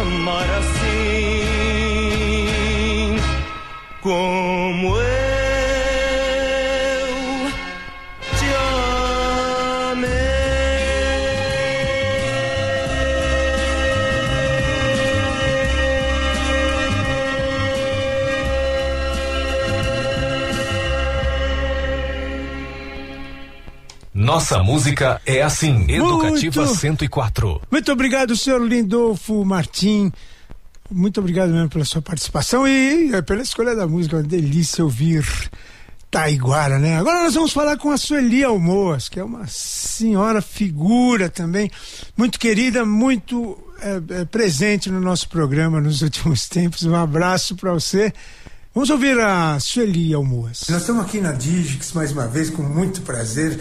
amar assim como eu Nossa música é assim. Educativa Muito. 104. Muito obrigado, senhor Lindolfo Martim. Muito obrigado mesmo pela sua participação e eh, pela escolha da música. Uma delícia ouvir Taiguara, né? Agora nós vamos falar com a Sueli Almoas, que é uma senhora figura também, muito querida, muito eh, eh, presente no nosso programa nos [LAUGHS] últimos tempos. Um abraço para você. Vamos ouvir a Sueli Almoas. Nós estamos aqui na Digix mais uma vez, com muito prazer,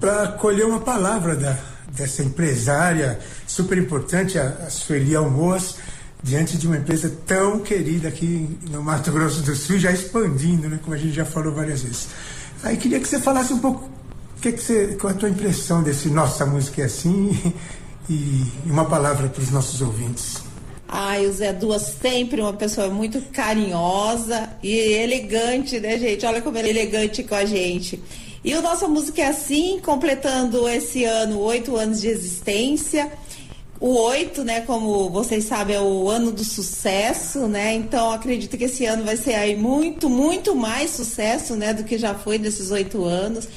para colher uma palavra da, dessa empresária super importante, a, a Sueli Almoas, diante de uma empresa tão querida aqui no Mato Grosso do Sul, já expandindo, né, como a gente já falou várias vezes. Aí queria que você falasse um pouco que, que você, qual a tua impressão desse Nossa Música é Assim [LAUGHS] e, e uma palavra para os nossos ouvintes. Ai, o Zé Duas sempre uma pessoa muito carinhosa e elegante, né, gente? Olha como ele é elegante com a gente. E o Nossa Música é Assim, completando esse ano oito anos de existência. O oito, né, como vocês sabem, é o ano do sucesso, né? Então acredito que esse ano vai ser aí muito, muito mais sucesso, né, do que já foi nesses oito anos.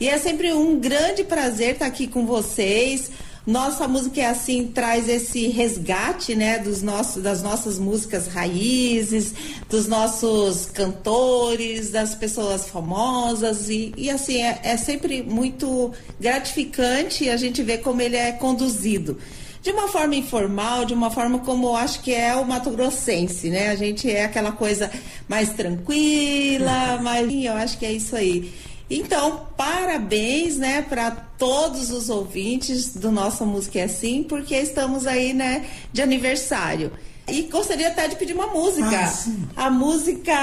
E é sempre um grande prazer estar aqui com vocês. Nossa música é assim traz esse resgate, né, dos nossos, das nossas músicas raízes, dos nossos cantores, das pessoas famosas e, e assim é, é sempre muito gratificante a gente ver como ele é conduzido de uma forma informal, de uma forma como eu acho que é o Mato Grossense, né? A gente é aquela coisa mais tranquila, [LAUGHS] mais eu acho que é isso aí. Então, parabéns, né, para todos os ouvintes do Nossa Música é Assim, porque estamos aí, né, de aniversário. E gostaria até de pedir uma música. a música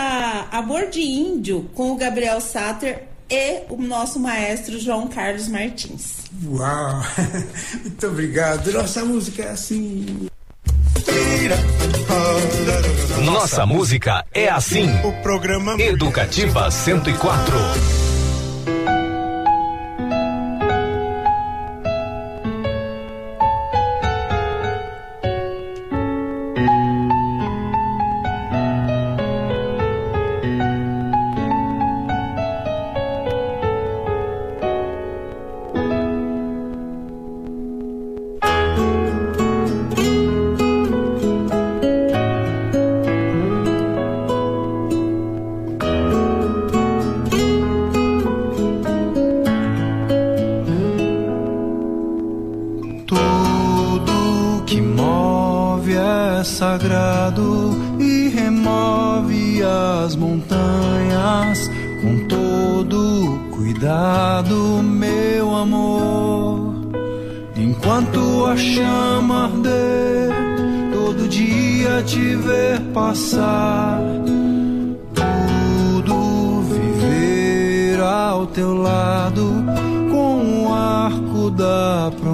Amor de Índio, com o Gabriel Satter e o nosso maestro João Carlos Martins. Uau! [LAUGHS] Muito obrigado. Nossa música é assim. Nossa música é assim. O programa Educativa 104.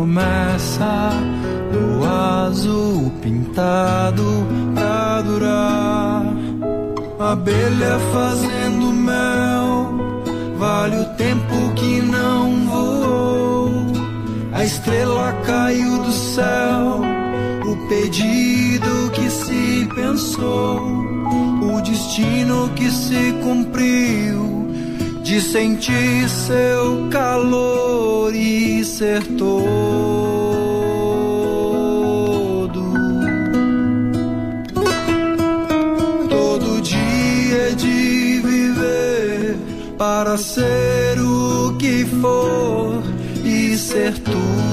Promessa do azul pintado pra durar. Abelha fazendo mel, vale o tempo que não voou. A estrela caiu do céu, o pedido que se pensou, o destino que se cumpriu, de sentir seu calor e ser todo. Todo dia de viver para ser o que for e ser tudo.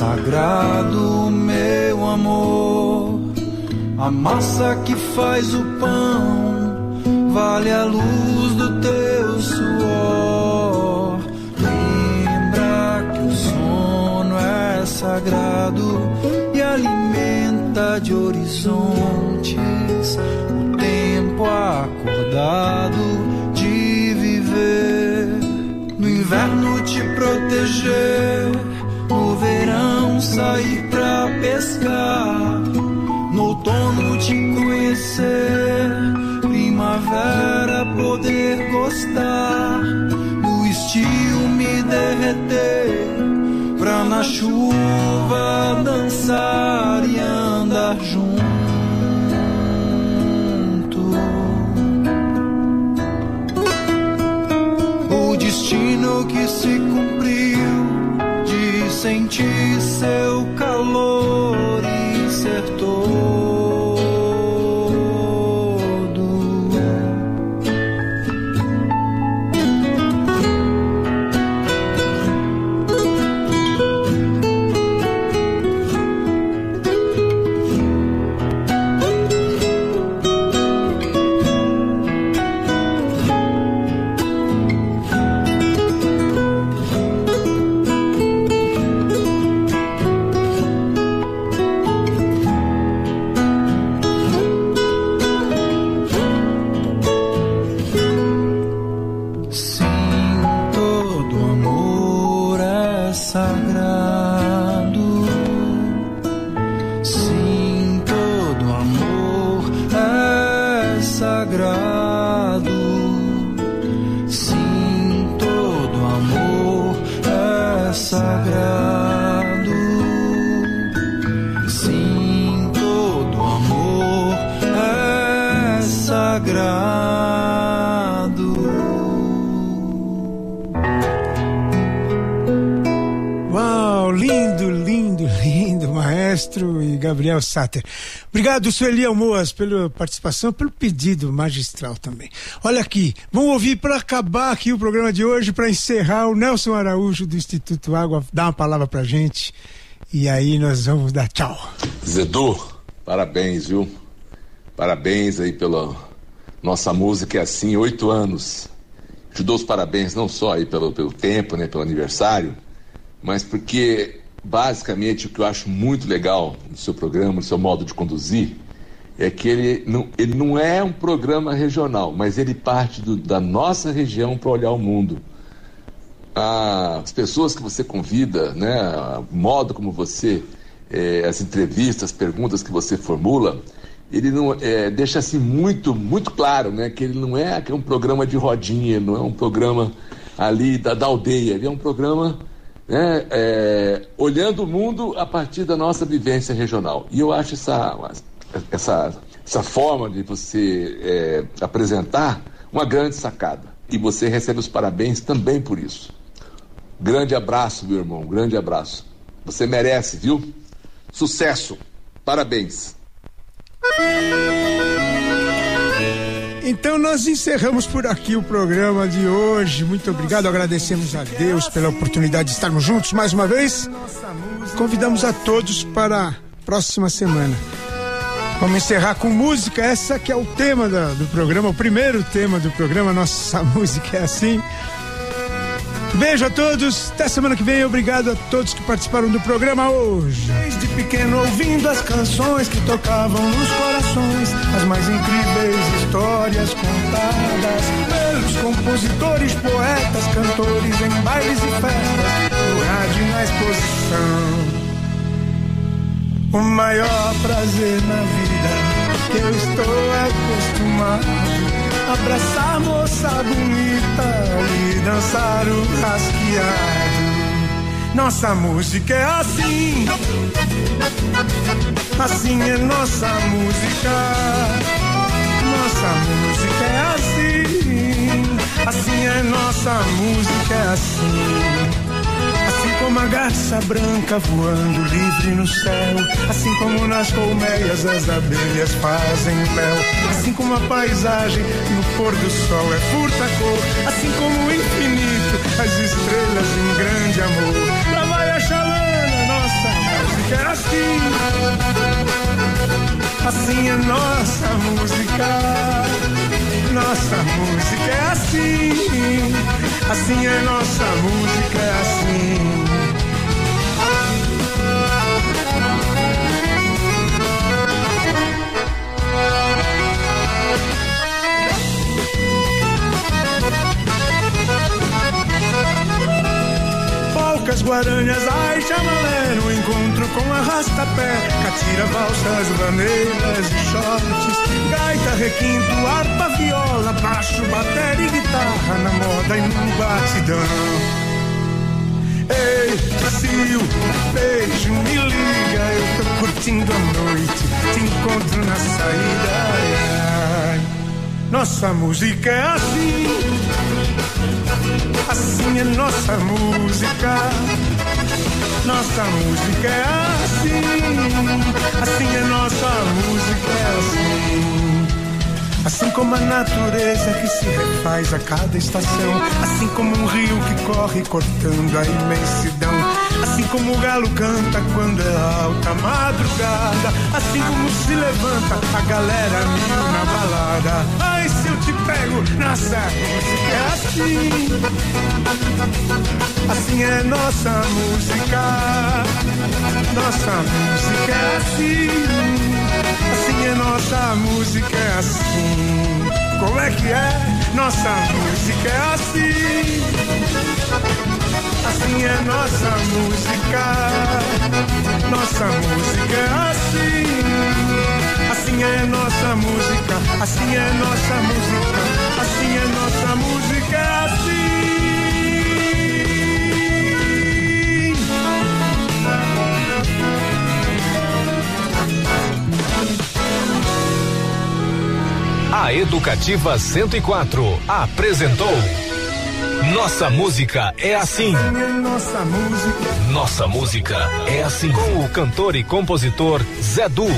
Sagrado, meu amor. A massa que faz o pão vale a luz do teu suor. Lembra que o sono é sagrado e alimenta de horizontes o tempo acordado de viver. No inverno te proteger, no verão sair pra pescar, no outono te conhecer, primavera poder gostar, no estio me derreter, pra na chuva dançar e andar junto. O destino que se cumpriu de sentir seu calor Sater. Obrigado, Sueli Almoas, pela participação, pelo pedido magistral também. Olha aqui, vamos ouvir para acabar aqui o programa de hoje, para encerrar, o Nelson Araújo do Instituto Água dá uma palavra pra gente e aí nós vamos dar tchau. Zedu, parabéns, viu? Parabéns aí pela nossa música é assim, oito anos. Te dou os parabéns não só aí pelo, pelo tempo, né, pelo aniversário, mas porque basicamente o que eu acho muito legal no seu programa, no seu modo de conduzir, é que ele não, ele não é um programa regional, mas ele parte do- da nossa região para olhar o mundo. As pessoas que você convida, né, o modo como você, eh, as entrevistas, as perguntas que você formula, ele não eh, deixa assim muito, muito claro, né, que ele não é é um programa de rodinha, não é um programa ali da, da aldeia, ele é um programa né, é, olhando o mundo a partir da nossa vivência regional. E eu acho essa, essa, essa forma de você é, apresentar uma grande sacada. E você recebe os parabéns também por isso. Grande abraço, meu irmão, grande abraço. Você merece, viu? Sucesso. Parabéns. Então nós encerramos por aqui o programa de hoje. Muito obrigado, agradecemos a Deus pela oportunidade de estarmos juntos mais uma vez. Convidamos a todos para a próxima semana. Vamos encerrar com música, essa que é o tema da, do programa, o primeiro tema do programa, nossa [LAUGHS] música é assim. Beijo a todos, até semana que vem. Obrigado a todos que participaram do programa hoje. Desde pequeno ouvindo as canções que tocavam nos corações, as mais incríveis histórias contadas pelos compositores, poetas, cantores em bailes e festas, no rádio na exposição. O maior prazer na vida que eu estou acostumado abraçar moça bonita e dançar o rasqueado. Nossa música é assim, assim é nossa música. Nossa música é assim, assim é nossa música é assim. Como a garça branca voando livre no céu, assim como nas colmeias as abelhas fazem mel, assim como a paisagem no pôr do sol é furta cor, assim como o infinito, as estrelas em grande amor. Lá vai a chalana, nossa música é assim, assim é nossa música. Nossa música é assim, assim é nossa música guaranhas, ai, chamalé, no encontro com arrasta-pé, catira, valsas, vaneiras e shorts, gaita, requinto, harpa, viola, baixo, bateria e guitarra, na moda e no batidão. Ei, Sil, beijo, me liga, eu tô curtindo a noite, te encontro na saída. Nossa música é assim, assim é nossa música. Nossa música é assim, assim é nossa música é assim. Assim como a natureza que se refaz a cada estação, assim como um rio que corre cortando a imensidão, assim como o galo canta quando é alta madrugada, assim como se levanta a galera mil na balada. Ai, se eu te pego, nossa música é assim, assim é nossa música, nossa música é assim. Assim é nossa música, é assim. Como é que é? Nossa música é assim. Assim é nossa música. Nossa música é assim. Assim é nossa música. Assim é nossa música. A Educativa 104 apresentou Nossa Música é Assim. Nossa música. Nossa Música é Assim. Com o cantor e compositor Zé Du.